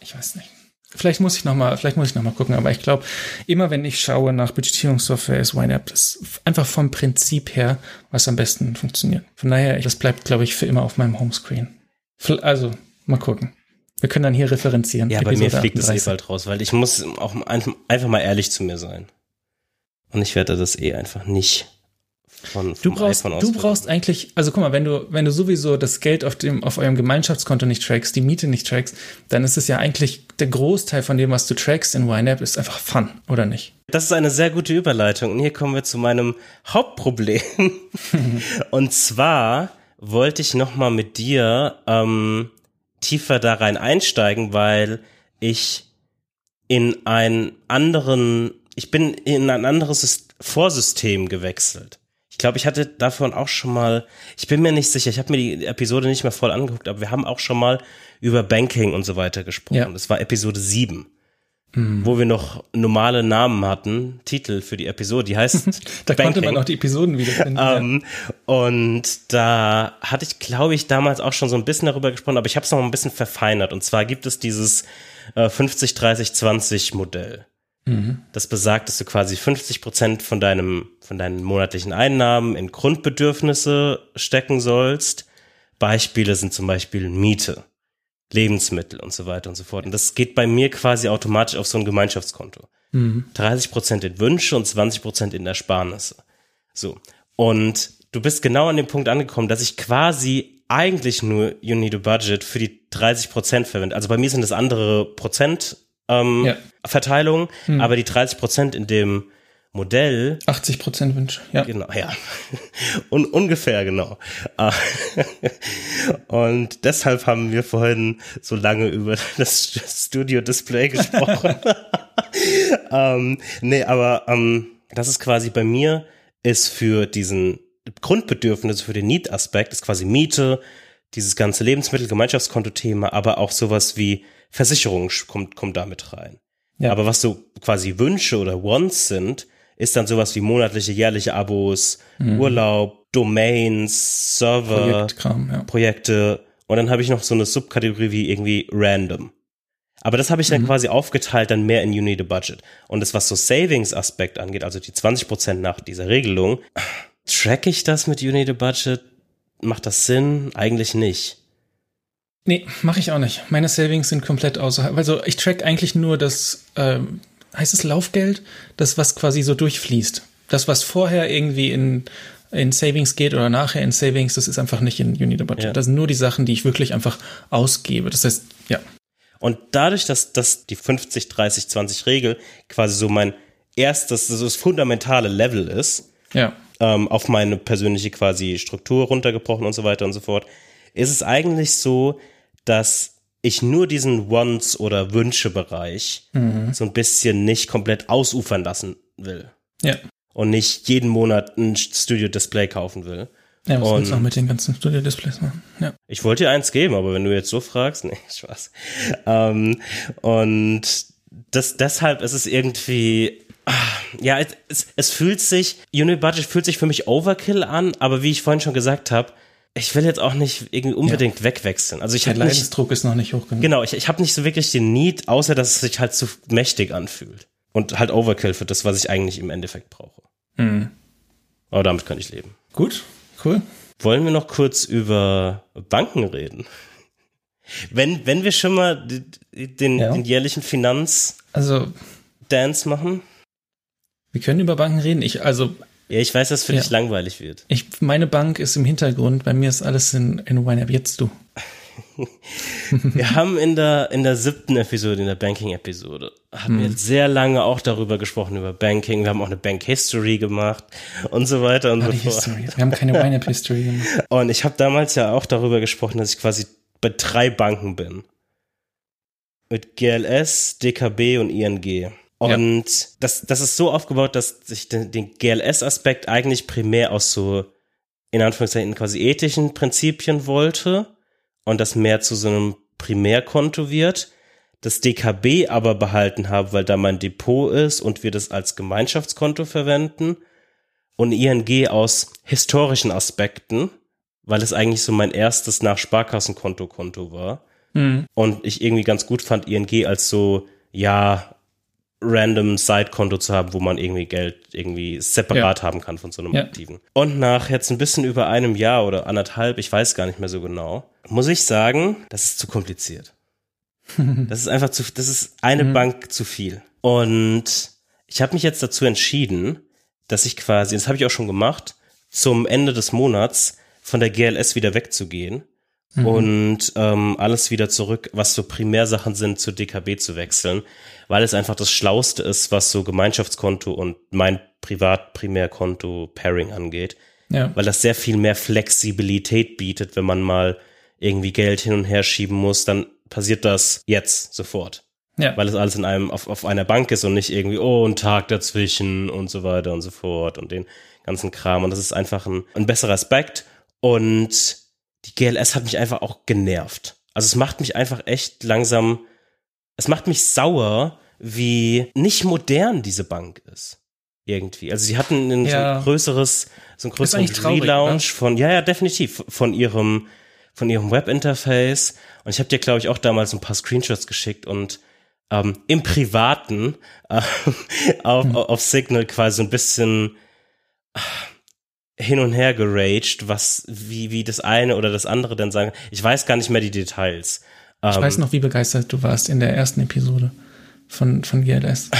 ich weiß nicht. Vielleicht muss ich noch mal, vielleicht muss ich noch mal gucken, aber ich glaube, immer wenn ich schaue nach Budgetierungssoftware, ist YNAB das einfach vom Prinzip her, was am besten funktioniert. Von daher, das bleibt, glaube ich, für immer auf meinem Homescreen. Also, mal gucken. Wir können dann hier referenzieren. Ja, Episode bei mir fliegt 38. das eh bald raus, weil ich muss auch einfach mal ehrlich zu mir sein. Und ich werde das eh einfach nicht von, du brauchst, du brauchst eigentlich, also guck mal, wenn du, wenn du sowieso das Geld auf dem, auf eurem Gemeinschaftskonto nicht trackst, die Miete nicht trackst, dann ist es ja eigentlich der Großteil von dem, was du trackst in YNAB, ist einfach Fun, oder nicht? Das ist eine sehr gute Überleitung. Und hier kommen wir zu meinem Hauptproblem. Und zwar wollte ich noch mal mit dir ähm, tiefer da rein einsteigen, weil ich in einen anderen, ich bin in ein anderes Vorsystem gewechselt. Ich glaube, ich hatte davon auch schon mal, ich bin mir nicht sicher, ich habe mir die Episode nicht mehr voll angeguckt, aber wir haben auch schon mal über Banking und so weiter gesprochen. Ja. Das war Episode 7. Mhm. Wo wir noch normale Namen hatten, Titel für die Episode, die heißt Da Banking. konnte man auch die Episoden wiederfinden. um, ja. Und da hatte ich, glaube ich, damals auch schon so ein bisschen darüber gesprochen, aber ich habe es noch ein bisschen verfeinert. Und zwar gibt es dieses äh, 50, 30, 20 Modell. Mhm. Das besagt, dass du quasi 50 Prozent von deinem, von deinen monatlichen Einnahmen in Grundbedürfnisse stecken sollst. Beispiele sind zum Beispiel Miete, Lebensmittel und so weiter und so fort. Und das geht bei mir quasi automatisch auf so ein Gemeinschaftskonto. Mhm. 30 Prozent in Wünsche und 20 Prozent in Ersparnisse. So. Und du bist genau an dem Punkt angekommen, dass ich quasi eigentlich nur You Need a Budget für die 30 Prozent verwende. Also bei mir sind es andere Prozent ähm, ja. Verteilung, hm. aber die 30 Prozent in dem Modell. 80 Prozent Wünsche, ja. Genau, ja. Un ungefähr, genau. Ah. Und deshalb haben wir vorhin so lange über das Studio Display gesprochen. ähm, nee, aber ähm, das ist quasi bei mir, ist für diesen Grundbedürfnis, für den Need-Aspekt, ist quasi Miete, dieses ganze Lebensmittel-Gemeinschaftskonto-Thema, aber auch sowas wie Versicherung kommt, kommt damit rein. Ja. Aber was so quasi Wünsche oder Wants sind, ist dann sowas wie monatliche, jährliche Abos, mhm. Urlaub, Domains, Server, ja. Projekte. Und dann habe ich noch so eine Subkategorie wie irgendwie Random. Aber das habe ich dann mhm. quasi aufgeteilt, dann mehr in You Need a Budget. Und das, was so Savings-Aspekt angeht, also die 20% nach dieser Regelung, track ich das mit You Need a Budget? Macht das Sinn? Eigentlich nicht. Nee, mache ich auch nicht. Meine Savings sind komplett außerhalb. Also ich track eigentlich nur das, ähm, heißt es Laufgeld, das, was quasi so durchfließt. Das, was vorher irgendwie in, in Savings geht oder nachher in Savings, das ist einfach nicht in Unit Budget. Ja. Das sind nur die Sachen, die ich wirklich einfach ausgebe. Das heißt, ja. Und dadurch, dass, dass die 50, 30, 20 Regel quasi so mein erstes, so das fundamentale Level ist, ja. ähm, auf meine persönliche quasi Struktur runtergebrochen und so weiter und so fort, ist es eigentlich so, dass ich nur diesen Wants- oder Wünsche-Bereich mhm. so ein bisschen nicht komplett ausufern lassen will. Ja. Und nicht jeden Monat ein Studio-Display kaufen will. Ja, was und willst du auch mit den ganzen Studio-Displays machen? Ja. Ich wollte dir eins geben, aber wenn du jetzt so fragst, nee, Spaß. Ähm, und das, deshalb ist es irgendwie, ah, ja, es, es fühlt sich, Unit Budget fühlt sich für mich Overkill an, aber wie ich vorhin schon gesagt habe, ich will jetzt auch nicht irgendwie unbedingt ja. wegwechseln. Also ich Der Leidensdruck nicht, ist noch nicht hoch genug. Genau, ich, ich habe nicht so wirklich den Need, außer dass es sich halt zu mächtig anfühlt. Und halt Overkill für das, was ich eigentlich im Endeffekt brauche. Mhm. Aber damit kann ich leben. Gut, cool. Wollen wir noch kurz über Banken reden? Wenn, wenn wir schon mal den, ja. den jährlichen Finanz also, Dance machen? Wir können über Banken reden. Ich, also ja, ich weiß, dass für ja. dich langweilig wird. Ich, meine Bank ist im Hintergrund, bei mir ist alles in, in YNAB. Jetzt du. wir haben in der, in der siebten Episode, in der Banking-Episode, haben hm. wir sehr lange auch darüber gesprochen, über Banking. Wir haben auch eine Bank-History gemacht und so weiter und so fort. History. Wir haben keine YNAB-History gemacht. Und ich habe damals ja auch darüber gesprochen, dass ich quasi bei drei Banken bin. Mit GLS, DKB und ING. Und ja. das, das ist so aufgebaut, dass ich den, den GLS-Aspekt eigentlich primär aus so, in Anführungszeichen, quasi ethischen Prinzipien wollte und das mehr zu so einem Primärkonto wird. Das DKB aber behalten habe, weil da mein Depot ist und wir das als Gemeinschaftskonto verwenden. Und ING aus historischen Aspekten, weil es eigentlich so mein erstes nach Sparkassenkonto-Konto war. Mhm. Und ich irgendwie ganz gut fand, ING als so, ja, random Side-Konto zu haben, wo man irgendwie Geld irgendwie separat ja. haben kann von so einem ja. aktiven. Und nach jetzt ein bisschen über einem Jahr oder anderthalb, ich weiß gar nicht mehr so genau, muss ich sagen, das ist zu kompliziert. das ist einfach zu, das ist eine mhm. Bank zu viel. Und ich habe mich jetzt dazu entschieden, dass ich quasi, das habe ich auch schon gemacht, zum Ende des Monats von der GLS wieder wegzugehen mhm. und ähm, alles wieder zurück, was so Primärsachen sind, zur DKB zu wechseln, weil es einfach das Schlauste ist, was so Gemeinschaftskonto und mein Privat-Primärkonto-Pairing angeht. Ja. Weil das sehr viel mehr Flexibilität bietet, wenn man mal irgendwie Geld hin und her schieben muss, dann passiert das jetzt sofort. Ja. Weil es alles in einem, auf, auf einer Bank ist und nicht irgendwie, oh, ein Tag dazwischen und so weiter und so fort und den ganzen Kram. Und das ist einfach ein, ein besserer Aspekt. Und die GLS hat mich einfach auch genervt. Also es macht mich einfach echt langsam, es macht mich sauer, wie nicht modern diese Bank ist. Irgendwie. Also sie hatten ein, ja. so ein größeres, so ein größeres Relaunch ne? von, ja, ja, definitiv, von ihrem, von ihrem Webinterface. Und ich habe dir, glaube ich, auch damals ein paar Screenshots geschickt und ähm, im Privaten äh, auf, mhm. auf Signal quasi so ein bisschen hin und her geraged, was, wie, wie das eine oder das andere dann sagen. Ich weiß gar nicht mehr die Details. Ich ähm, weiß noch, wie begeistert du warst in der ersten Episode von, von GLS.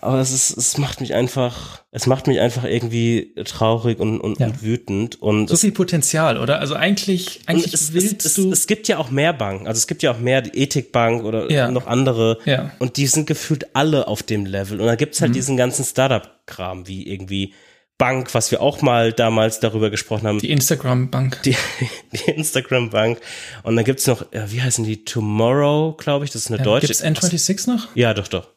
Aber es ist, es macht mich einfach, es macht mich einfach irgendwie traurig und, und, ja. und wütend und. So viel Potenzial, oder? Also eigentlich, eigentlich es, willst es, du. Es, es, gibt ja auch mehr Banken. Also es gibt ja auch mehr die Ethikbank oder ja. noch andere. Ja. Und die sind gefühlt alle auf dem Level. Und dann gibt's halt mhm. diesen ganzen Startup-Kram, wie irgendwie Bank, was wir auch mal damals darüber gesprochen haben. Die Instagram-Bank. Die, die Instagram-Bank. Und dann gibt's noch, ja, wie heißen die? Tomorrow, glaube ich, das ist eine ja, deutsche. Gibt's N26 noch? Ja, doch, doch.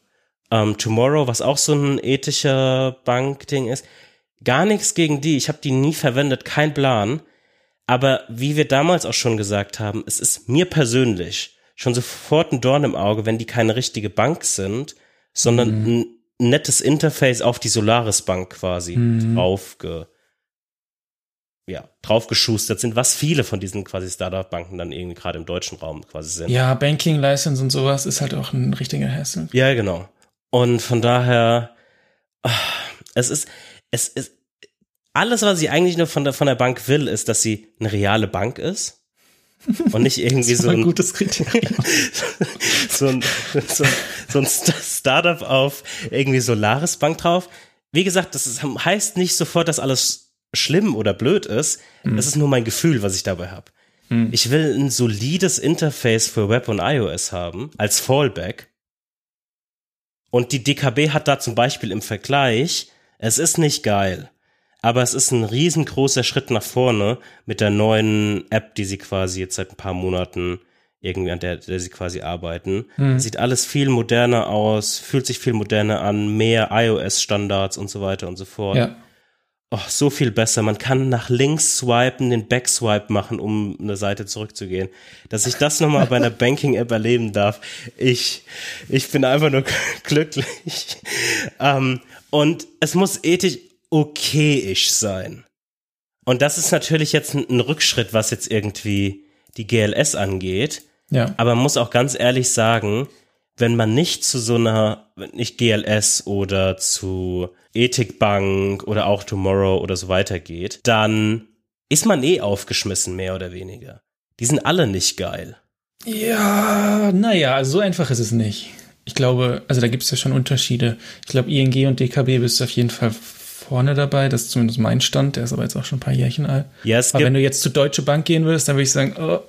Um, ähm, Tomorrow, was auch so ein ethischer Bankding ist. Gar nichts gegen die. Ich habe die nie verwendet, kein Plan. Aber wie wir damals auch schon gesagt haben, es ist mir persönlich schon sofort ein Dorn im Auge, wenn die keine richtige Bank sind, sondern mhm. ein nettes Interface auf die Solaris Bank quasi mhm. draufge, ja, draufgeschustert sind, was viele von diesen quasi Startup-Banken dann irgendwie gerade im deutschen Raum quasi sind. Ja, Banking License und sowas ist halt auch ein richtiger Hassel. Ja, genau. Und von daher, es ist, es ist, alles, was ich eigentlich nur von der, von der Bank will, ist, dass sie eine reale Bank ist und nicht irgendwie so ein, ein gutes Kriterium. so ein, so, so ein Startup auf irgendwie Solaris Bank drauf. Wie gesagt, das ist, heißt nicht sofort, dass alles schlimm oder blöd ist. Mhm. Das ist nur mein Gefühl, was ich dabei habe. Mhm. Ich will ein solides Interface für Web und iOS haben als Fallback. Und die DKB hat da zum Beispiel im Vergleich, es ist nicht geil aber es ist ein riesengroßer Schritt nach vorne mit der neuen App, die sie quasi jetzt seit ein paar Monaten irgendwie an der, der sie quasi arbeiten. Mhm. Sieht alles viel moderner aus, fühlt sich viel moderner an, mehr iOS-Standards und so weiter und so fort. Ja. Oh, so viel besser. Man kann nach links swipen, den Backswipe machen, um eine Seite zurückzugehen. Dass ich das nochmal bei einer Banking-App erleben darf, ich, ich bin einfach nur glücklich. Ähm, und es muss ethisch okayisch sein. Und das ist natürlich jetzt ein, ein Rückschritt, was jetzt irgendwie die GLS angeht. Ja. Aber man muss auch ganz ehrlich sagen, wenn man nicht zu so einer, nicht GLS oder zu Ethikbank oder auch Tomorrow oder so weiter geht, dann ist man eh aufgeschmissen, mehr oder weniger. Die sind alle nicht geil. Ja, naja, also so einfach ist es nicht. Ich glaube, also da gibt es ja schon Unterschiede. Ich glaube, ING und DKB bist du auf jeden Fall vorne dabei. Das ist zumindest mein Stand. Der ist aber jetzt auch schon ein paar Jährchen alt. Ja, aber wenn du jetzt zur Deutsche Bank gehen würdest, dann würde ich sagen, oh,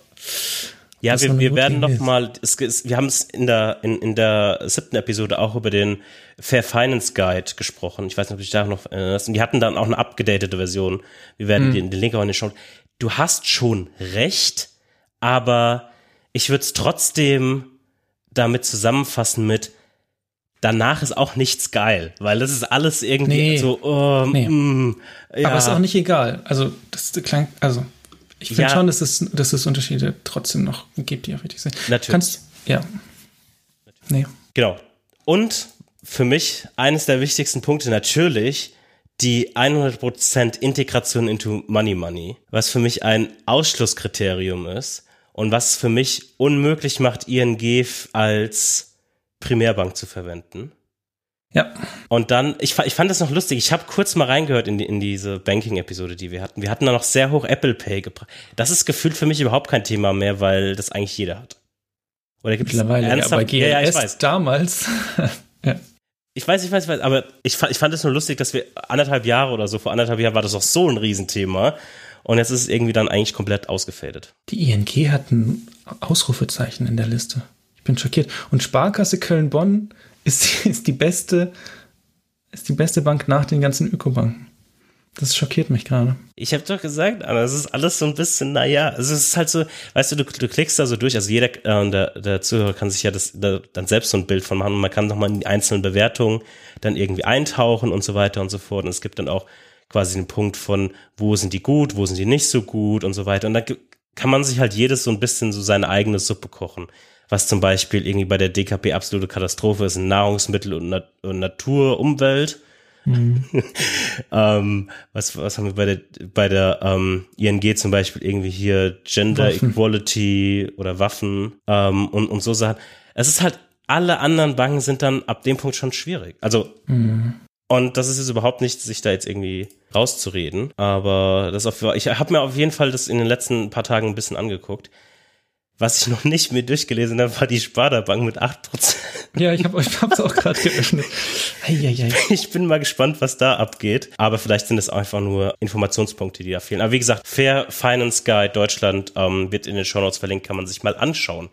ja, wir, wir werden noch mal, es, es, wir haben es in der, in, in der siebten Episode auch über den Fair Finance Guide gesprochen. Ich weiß nicht, ob du dich da noch erinnerst. Und die hatten dann auch eine abgedatete Version. Wir werden hm. den, den Link auch in den Show. Du hast schon recht, aber ich würde es trotzdem damit zusammenfassen mit, danach ist auch nichts geil, weil das ist alles irgendwie nee. so, oh, nee. mm, ja. Aber ist auch nicht egal. Also, das klang, also, ich finde ja. schon, dass es, dass es Unterschiede trotzdem noch gibt, die auch wichtig sind. Natürlich. Kannst, ja. Nee. Genau. Und für mich eines der wichtigsten Punkte natürlich die 100% Integration into Money Money, was für mich ein Ausschlusskriterium ist und was für mich unmöglich macht, ING als Primärbank zu verwenden. Ja. Und dann, ich, ich fand das noch lustig. Ich habe kurz mal reingehört in, die, in diese Banking-Episode, die wir hatten. Wir hatten da noch sehr hoch Apple Pay gebracht. Das ist gefühlt für mich überhaupt kein Thema mehr, weil das eigentlich jeder hat. Oder gibt es Mittlerweile, ja, bei GLS ja, ja, ich weiß. damals. ja. Ich weiß, ich weiß, ich weiß, aber ich fand, ich fand es nur lustig, dass wir anderthalb Jahre oder so, vor anderthalb Jahren war das auch so ein Riesenthema. Und jetzt ist es irgendwie dann eigentlich komplett ausgefädet. Die ING hat ein Ausrufezeichen in der Liste. Ich bin schockiert. Und Sparkasse Köln-Bonn ist, ist die beste, ist die beste Bank nach den ganzen Ökobanken. Das schockiert mich gerade. Ich habe doch gesagt, Anna, es ist alles so ein bisschen, naja, also es ist halt so, weißt du, du, du klickst da so durch, also jeder, äh, der, der Zuhörer kann sich ja das da, dann selbst so ein Bild von machen und man kann nochmal in die einzelnen Bewertungen dann irgendwie eintauchen und so weiter und so fort. Und es gibt dann auch quasi den Punkt von, wo sind die gut, wo sind die nicht so gut und so weiter. Und da kann man sich halt jedes so ein bisschen so seine eigene Suppe kochen was zum Beispiel irgendwie bei der DKP absolute Katastrophe ist, Nahrungsmittel und, Nat und Natur, Umwelt. Mhm. ähm, was, was haben wir bei der, bei der ähm, ING zum Beispiel irgendwie hier Gender Waffen. Equality oder Waffen ähm, und, und so Sachen. Es ist halt alle anderen Banken sind dann ab dem Punkt schon schwierig. Also, mhm. und das ist jetzt überhaupt nicht, sich da jetzt irgendwie rauszureden, aber das auf, ich habe mir auf jeden Fall das in den letzten paar Tagen ein bisschen angeguckt. Was ich noch nicht mir durchgelesen habe, war die Sparda-Bank mit 8%. Ja, ich habe es auch gerade geöffnet. Eieiei. Ich bin mal gespannt, was da abgeht. Aber vielleicht sind es einfach nur Informationspunkte, die da fehlen. Aber wie gesagt, Fair Finance Guide Deutschland ähm, wird in den Show Notes verlinkt, kann man sich mal anschauen.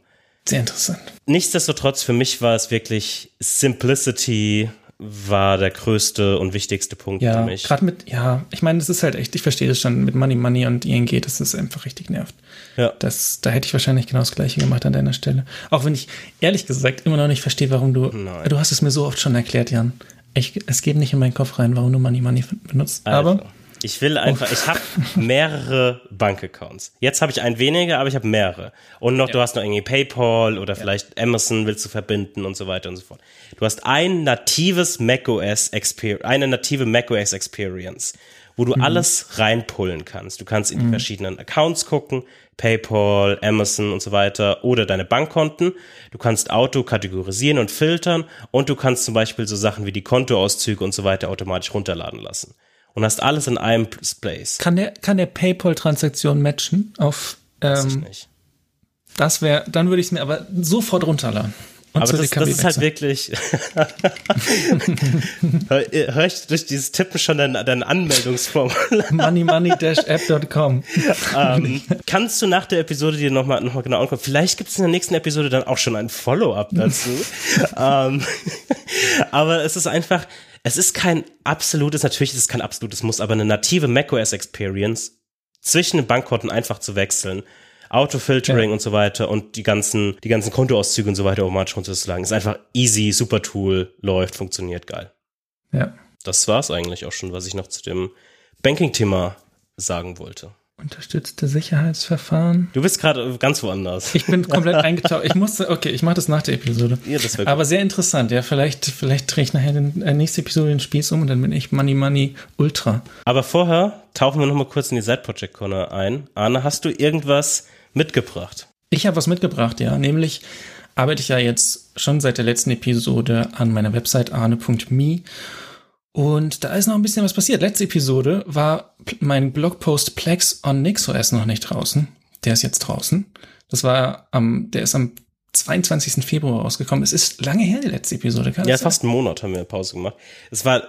Sehr interessant. Nichtsdestotrotz, für mich war es wirklich Simplicity war der größte und wichtigste Punkt ja, für mich. Gerade mit, ja, ich meine, das ist halt echt, ich verstehe das schon mit Money Money und ING, dass das einfach richtig nervt. Ja. Das, da hätte ich wahrscheinlich genau das Gleiche gemacht an deiner Stelle. Auch wenn ich ehrlich gesagt immer noch nicht verstehe, warum du, Nein. du hast es mir so oft schon erklärt, Jan. Ich, es geht nicht in meinen Kopf rein, warum du Money Money benutzt. Also. Aber ich will einfach, ich habe mehrere Bankaccounts. Jetzt habe ich einen weniger, aber ich habe mehrere. Und noch, ja. du hast noch irgendwie PayPal oder ja. vielleicht Amazon willst du verbinden und so weiter und so fort. Du hast ein natives macOS Experience, eine native macOS Experience, wo du mhm. alles reinpullen kannst. Du kannst in die mhm. verschiedenen Accounts gucken, PayPal, Amazon und so weiter oder deine Bankkonten. Du kannst Auto kategorisieren und filtern und du kannst zum Beispiel so Sachen wie die Kontoauszüge und so weiter automatisch runterladen lassen und hast alles in einem Place. Kann der, kann der PayPal-Transaktion matchen auf, ähm, Weiß ich nicht. Das wäre, dann würde ich es mir aber sofort runterladen. Und aber das, das ist halt wirklich. Hör ich durch dieses Tippen schon dein, dein Anmeldungsformular? moneymoney-app.com. ähm, kannst du nach der Episode dir nochmal noch mal genau angucken? Vielleicht gibt es in der nächsten Episode dann auch schon ein Follow-up dazu. ähm, aber es ist einfach, es ist kein absolutes, natürlich ist es kein absolutes Muss, aber eine native macOS Experience zwischen den Bankkonten einfach zu wechseln. Autofiltering ja. und so weiter und die ganzen, die ganzen Kontoauszüge und so weiter automatisch runterzulagen. Ist einfach easy, super Tool, läuft, funktioniert geil. Ja. Das war's eigentlich auch schon, was ich noch zu dem Banking-Thema sagen wollte. Unterstützte Sicherheitsverfahren. Du bist gerade ganz woanders. Ich bin komplett eingetaucht. Ich musste, okay, ich mache das nach der Episode. Ja, das Aber sehr interessant, ja. Vielleicht, vielleicht drehe ich nachher den äh, nächste Episode den Spieß um und dann bin ich Money Money Ultra. Aber vorher tauchen wir nochmal kurz in die Side Project Corner ein. Arne, hast du irgendwas mitgebracht? Ich habe was mitgebracht, ja. Nämlich arbeite ich ja jetzt schon seit der letzten Episode an meiner Website arne.me und da ist noch ein bisschen was passiert. Letzte Episode war mein Blogpost Plex on NixOS noch nicht draußen. Der ist jetzt draußen. Das war am, der ist am 22. Februar rausgekommen. Es ist lange her, die letzte Episode. Kann ja, fast einen Monat haben wir Pause gemacht. Es war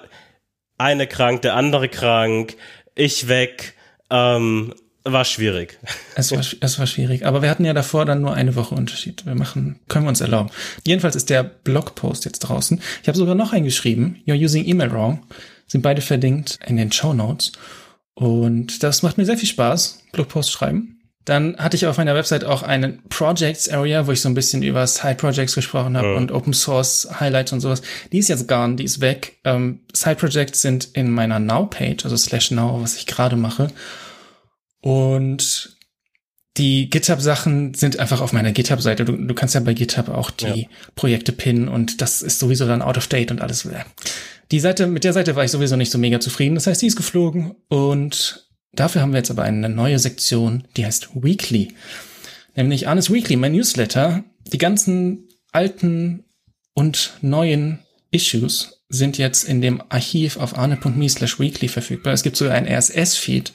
eine krank, der andere krank, ich weg. Ähm, war schwierig. Es war, es war schwierig. Aber wir hatten ja davor dann nur eine Woche Unterschied. Wir machen, können wir uns erlauben. Jedenfalls ist der Blogpost jetzt draußen. Ich habe sogar noch eingeschrieben. You're using email wrong. Sind beide verlinkt in den Show Notes. Und das macht mir sehr viel Spaß. Blogpost schreiben. Dann hatte ich auf meiner Website auch einen Projects Area, wo ich so ein bisschen über Side Projects gesprochen habe ja. und Open Source Highlights und sowas. Die ist jetzt gone, die ist weg. Ähm, Side Projects sind in meiner Now Page, also slash Now, was ich gerade mache. Und die GitHub-Sachen sind einfach auf meiner GitHub-Seite. Du, du kannst ja bei GitHub auch die ja. Projekte pinnen und das ist sowieso dann out of date und alles. Die Seite, mit der Seite war ich sowieso nicht so mega zufrieden. Das heißt, die ist geflogen und dafür haben wir jetzt aber eine neue Sektion, die heißt Weekly. Nämlich Arnes Weekly, mein Newsletter. Die ganzen alten und neuen Issues sind jetzt in dem Archiv auf arne.me slash weekly verfügbar. Es gibt sogar ein RSS-Feed,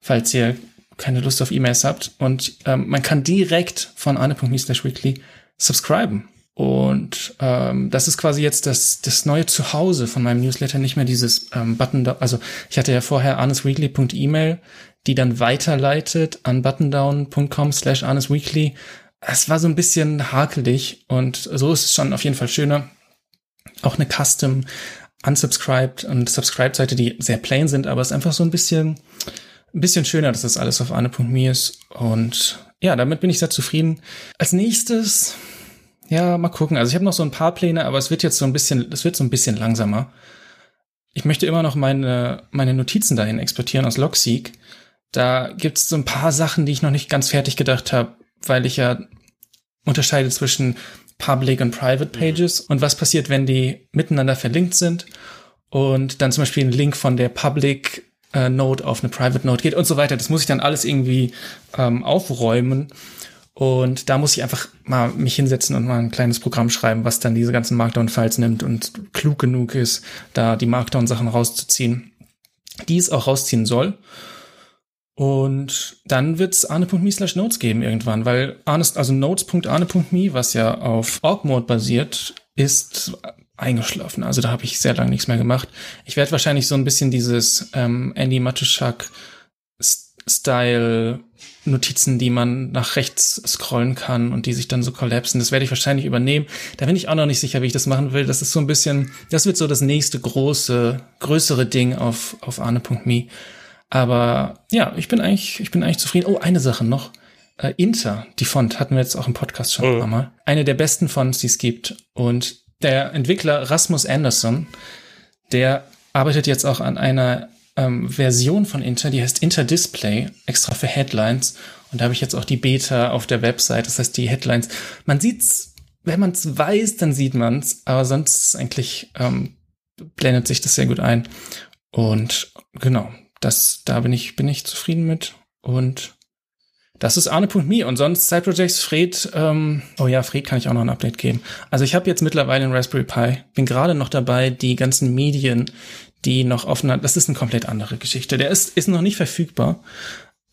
falls ihr keine Lust auf E-Mails habt. Und ähm, man kann direkt von arne.me slash weekly subscriben. Und ähm, das ist quasi jetzt das, das neue Zuhause von meinem Newsletter, nicht mehr dieses ähm, Button, da also ich hatte ja vorher arnesweekly.email, die dann weiterleitet an buttondown.com slash arnesweekly. Es war so ein bisschen hakelig und so ist es schon auf jeden Fall schöner. Auch eine Custom unsubscribed und subscribed Seite, die sehr plain sind, aber es ist einfach so ein bisschen, ein bisschen schöner, dass das alles auf arne.me ist. Und ja, damit bin ich sehr zufrieden. Als nächstes, ja, mal gucken. Also ich habe noch so ein paar Pläne, aber es wird jetzt so ein bisschen, es wird so ein bisschen langsamer. Ich möchte immer noch meine, meine Notizen dahin exportieren aus Logseek. Da gibt es so ein paar Sachen, die ich noch nicht ganz fertig gedacht habe, weil ich ja unterscheide zwischen Public und Private Pages mhm. und was passiert, wenn die miteinander verlinkt sind und dann zum Beispiel ein Link von der Public äh, Node auf eine Private Node geht und so weiter. Das muss ich dann alles irgendwie ähm, aufräumen. Und da muss ich einfach mal mich hinsetzen und mal ein kleines Programm schreiben, was dann diese ganzen Markdown-Files nimmt und klug genug ist, da die Markdown-Sachen rauszuziehen, die es auch rausziehen soll. Und dann wird's arne.me slash notes geben irgendwann, weil Arnes, also notes.arne.me, was ja auf Org-Mode basiert, ist eingeschlafen. Also da habe ich sehr lange nichts mehr gemacht. Ich werde wahrscheinlich so ein bisschen dieses ähm, Andy Matuschak Style Notizen, die man nach rechts scrollen kann und die sich dann so kollapsen. Das werde ich wahrscheinlich übernehmen. Da bin ich auch noch nicht sicher, wie ich das machen will. Das ist so ein bisschen, das wird so das nächste große, größere Ding auf, auf arne.me. Aber ja, ich bin eigentlich, ich bin eigentlich zufrieden. Oh, eine Sache noch. Äh, Inter, die Font, hatten wir jetzt auch im Podcast schon mhm. ein paar Mal. Eine der besten Fonts, die es gibt. Und der Entwickler Rasmus Anderson, der arbeitet jetzt auch an einer ähm, Version von Inter, die heißt Inter Display, extra für Headlines. Und da habe ich jetzt auch die Beta auf der Website. Das heißt, die Headlines, man sieht's, wenn man es weiß, dann sieht man's, aber sonst eigentlich ähm, blendet sich das sehr gut ein. Und genau, das, da bin ich, bin ich zufrieden mit. Und das ist Arne.me und sonst Side Projects Fred, ähm, oh ja, Fred kann ich auch noch ein Update geben. Also ich habe jetzt mittlerweile einen Raspberry Pi, bin gerade noch dabei, die ganzen Medien, die noch offen hat, das ist eine komplett andere Geschichte. Der ist, ist noch nicht verfügbar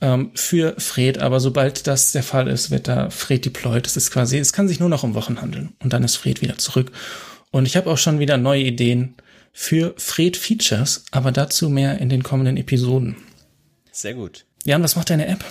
ähm, für Fred, aber sobald das der Fall ist, wird da Fred deployed. Das ist quasi, es kann sich nur noch um Wochen handeln und dann ist Fred wieder zurück. Und ich habe auch schon wieder neue Ideen für Fred Features, aber dazu mehr in den kommenden Episoden. Sehr gut. Jan, was macht deine App?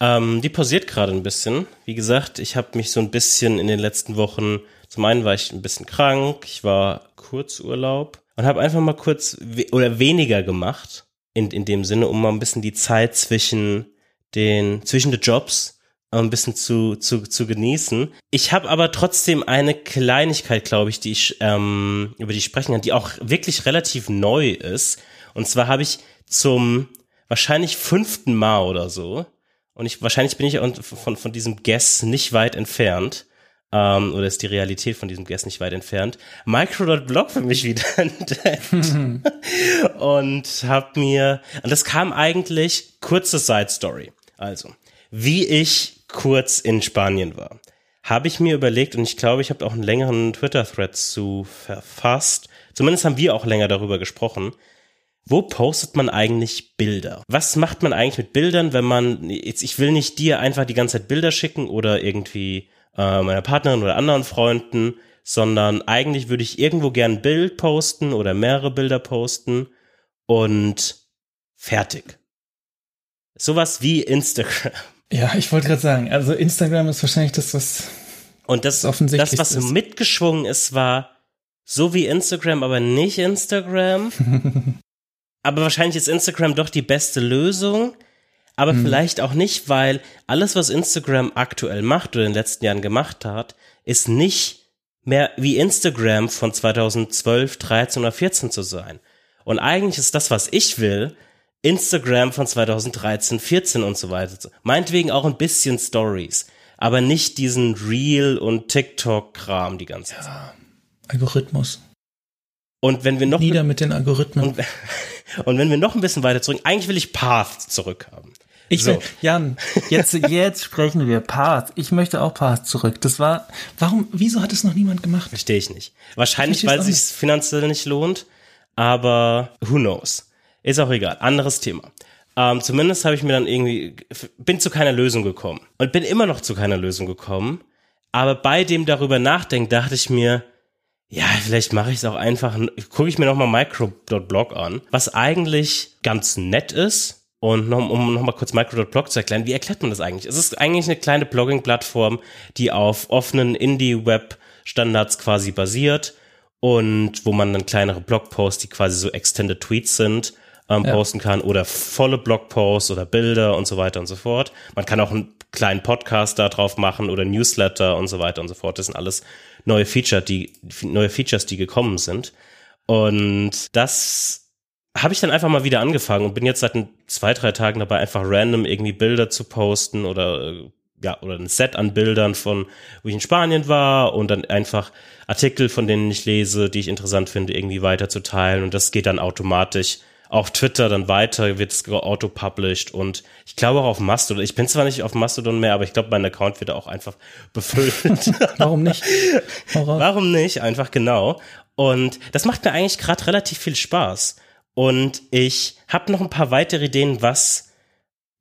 Ähm, die pausiert gerade ein bisschen. Wie gesagt, ich habe mich so ein bisschen in den letzten Wochen, zum einen war ich ein bisschen krank, ich war Kurzurlaub und habe einfach mal kurz we oder weniger gemacht in, in dem Sinne, um mal ein bisschen die Zeit zwischen den zwischen den Jobs ein bisschen zu, zu, zu genießen. Ich habe aber trotzdem eine Kleinigkeit, glaube ich, die ich, ähm, über die ich sprechen kann, die auch wirklich relativ neu ist. Und zwar habe ich zum wahrscheinlich fünften Mal oder so, und ich wahrscheinlich bin ich von, von diesem Guess nicht weit entfernt, ähm, oder ist die Realität von diesem Guest nicht weit entfernt, Micro.blog für mich wieder entdeckt. Und hab mir, und das kam eigentlich, kurze Side Story. Also, wie ich kurz in Spanien war, habe ich mir überlegt, und ich glaube, ich habe auch einen längeren Twitter-Thread zu verfasst, zumindest haben wir auch länger darüber gesprochen, wo postet man eigentlich Bilder? Was macht man eigentlich mit Bildern, wenn man, jetzt, ich will nicht dir einfach die ganze Zeit Bilder schicken oder irgendwie äh, meiner Partnerin oder anderen Freunden, sondern eigentlich würde ich irgendwo gern ein Bild posten oder mehrere Bilder posten und fertig. Sowas wie Instagram. Ja, ich wollte gerade sagen, also Instagram ist wahrscheinlich das, was und das, offensichtlich das, was so mitgeschwungen ist, war so wie Instagram, aber nicht Instagram. aber wahrscheinlich ist Instagram doch die beste Lösung aber mhm. vielleicht auch nicht, weil alles, was Instagram aktuell macht oder in den letzten Jahren gemacht hat, ist nicht mehr wie Instagram von 2012, 13 oder 14 zu sein. Und eigentlich ist das, was ich will, Instagram von 2013, 14 und so weiter. Meinetwegen auch ein bisschen Stories, aber nicht diesen Real und TikTok-Kram die ganze Zeit. Ja, Algorithmus. Und wenn wir noch nieder mit den Algorithmen. Und, und, wenn wir noch ein bisschen weiter zurück, eigentlich will ich Path zurückhaben. Ich so. will, Jan, jetzt, jetzt sprechen wir Path. Ich möchte auch Path zurück. Das war, warum, wieso hat es noch niemand gemacht? Verstehe ich nicht. Wahrscheinlich, weil es sich finanziell nicht lohnt, aber who knows. Ist auch egal. Anderes Thema. Ähm, zumindest habe ich mir dann irgendwie, bin zu keiner Lösung gekommen. Und bin immer noch zu keiner Lösung gekommen. Aber bei dem darüber nachdenken, dachte ich mir, ja, vielleicht mache ich es auch einfach, gucke ich mir nochmal Micro.blog an, was eigentlich ganz nett ist, und noch, um nochmal kurz Micro.blog zu erklären, wie erklärt man das eigentlich? Es ist eigentlich eine kleine Blogging-Plattform, die auf offenen Indie-Web-Standards quasi basiert und wo man dann kleinere Blogposts, die quasi so Extended Tweets sind, ähm, ja. posten kann oder volle Blogposts oder Bilder und so weiter und so fort. Man kann auch einen kleinen Podcast da drauf machen oder Newsletter und so weiter und so fort. Das sind alles neue Feature, die, neue Features, die gekommen sind. Und das habe ich dann einfach mal wieder angefangen und bin jetzt seit zwei, drei Tagen dabei, einfach random irgendwie Bilder zu posten oder äh, ja, oder ein Set an Bildern von, wo ich in Spanien war und dann einfach Artikel, von denen ich lese, die ich interessant finde, irgendwie weiterzuteilen und das geht dann automatisch auf Twitter dann weiter wird es auto-published und ich glaube auch auf Mastodon. Ich bin zwar nicht auf Mastodon mehr, aber ich glaube, mein Account wird auch einfach befüllt. Warum nicht? Warum nicht? Einfach genau. Und das macht mir eigentlich gerade relativ viel Spaß. Und ich habe noch ein paar weitere Ideen, was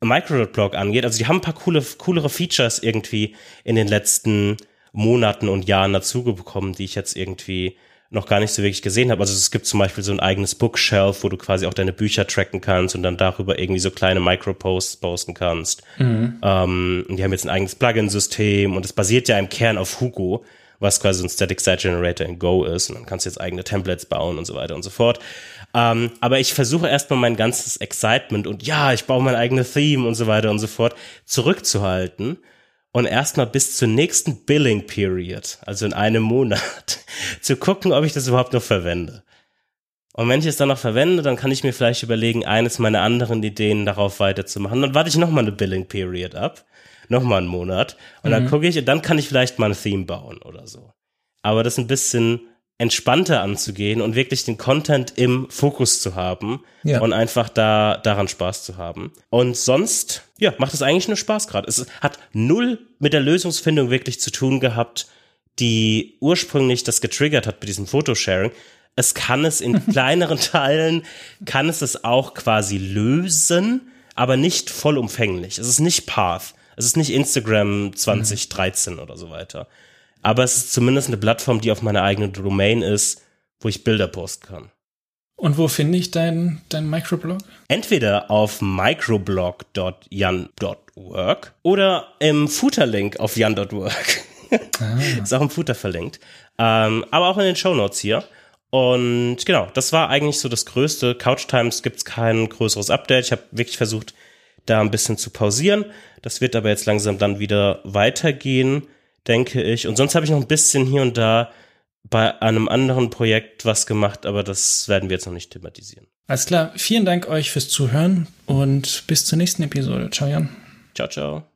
Microdot-Blog angeht. Also die haben ein paar coole, coolere Features irgendwie in den letzten Monaten und Jahren dazu bekommen, die ich jetzt irgendwie noch gar nicht so wirklich gesehen habe. Also es gibt zum Beispiel so ein eigenes Bookshelf, wo du quasi auch deine Bücher tracken kannst und dann darüber irgendwie so kleine Microposts posten kannst. Mhm. Ähm, und die haben jetzt ein eigenes Plugin-System und es basiert ja im Kern auf Hugo, was quasi so ein Static Site Generator in Go ist. Und dann kannst du jetzt eigene Templates bauen und so weiter und so fort. Ähm, aber ich versuche erstmal mein ganzes Excitement und ja, ich baue mein eigenes Theme und so weiter und so fort zurückzuhalten und erstmal bis zur nächsten Billing Period, also in einem Monat, zu gucken, ob ich das überhaupt noch verwende. Und wenn ich es dann noch verwende, dann kann ich mir vielleicht überlegen, eines meiner anderen Ideen darauf weiterzumachen. Dann warte ich nochmal eine Billing Period ab, nochmal einen Monat, und mhm. dann gucke ich, und dann kann ich vielleicht mal ein Theme bauen oder so. Aber das ein bisschen entspannter anzugehen und wirklich den Content im Fokus zu haben ja. und einfach da daran Spaß zu haben. Und sonst, ja, macht es eigentlich nur Spaß gerade. Es hat null mit der Lösungsfindung wirklich zu tun gehabt, die ursprünglich das getriggert hat bei diesem Fotosharing. Es kann es in kleineren Teilen, kann es es auch quasi lösen, aber nicht vollumfänglich. Es ist nicht Path. Es ist nicht Instagram 2013 mhm. oder so weiter aber es ist zumindest eine Plattform, die auf meiner eigenen Domain ist, wo ich Bilder posten kann. Und wo finde ich dein, dein Microblog? Entweder auf microblog.jan.work oder im Footerlink auf jan.work. Ah. ist auch im Footer verlinkt. Ähm, aber auch in den Show Notes hier. Und genau, das war eigentlich so das Größte. Couch Times gibt's kein größeres Update. Ich habe wirklich versucht, da ein bisschen zu pausieren. Das wird aber jetzt langsam dann wieder weitergehen denke ich. Und sonst habe ich noch ein bisschen hier und da bei einem anderen Projekt was gemacht, aber das werden wir jetzt noch nicht thematisieren. Alles klar. Vielen Dank euch fürs Zuhören und bis zur nächsten Episode. Ciao, Jan. Ciao, ciao.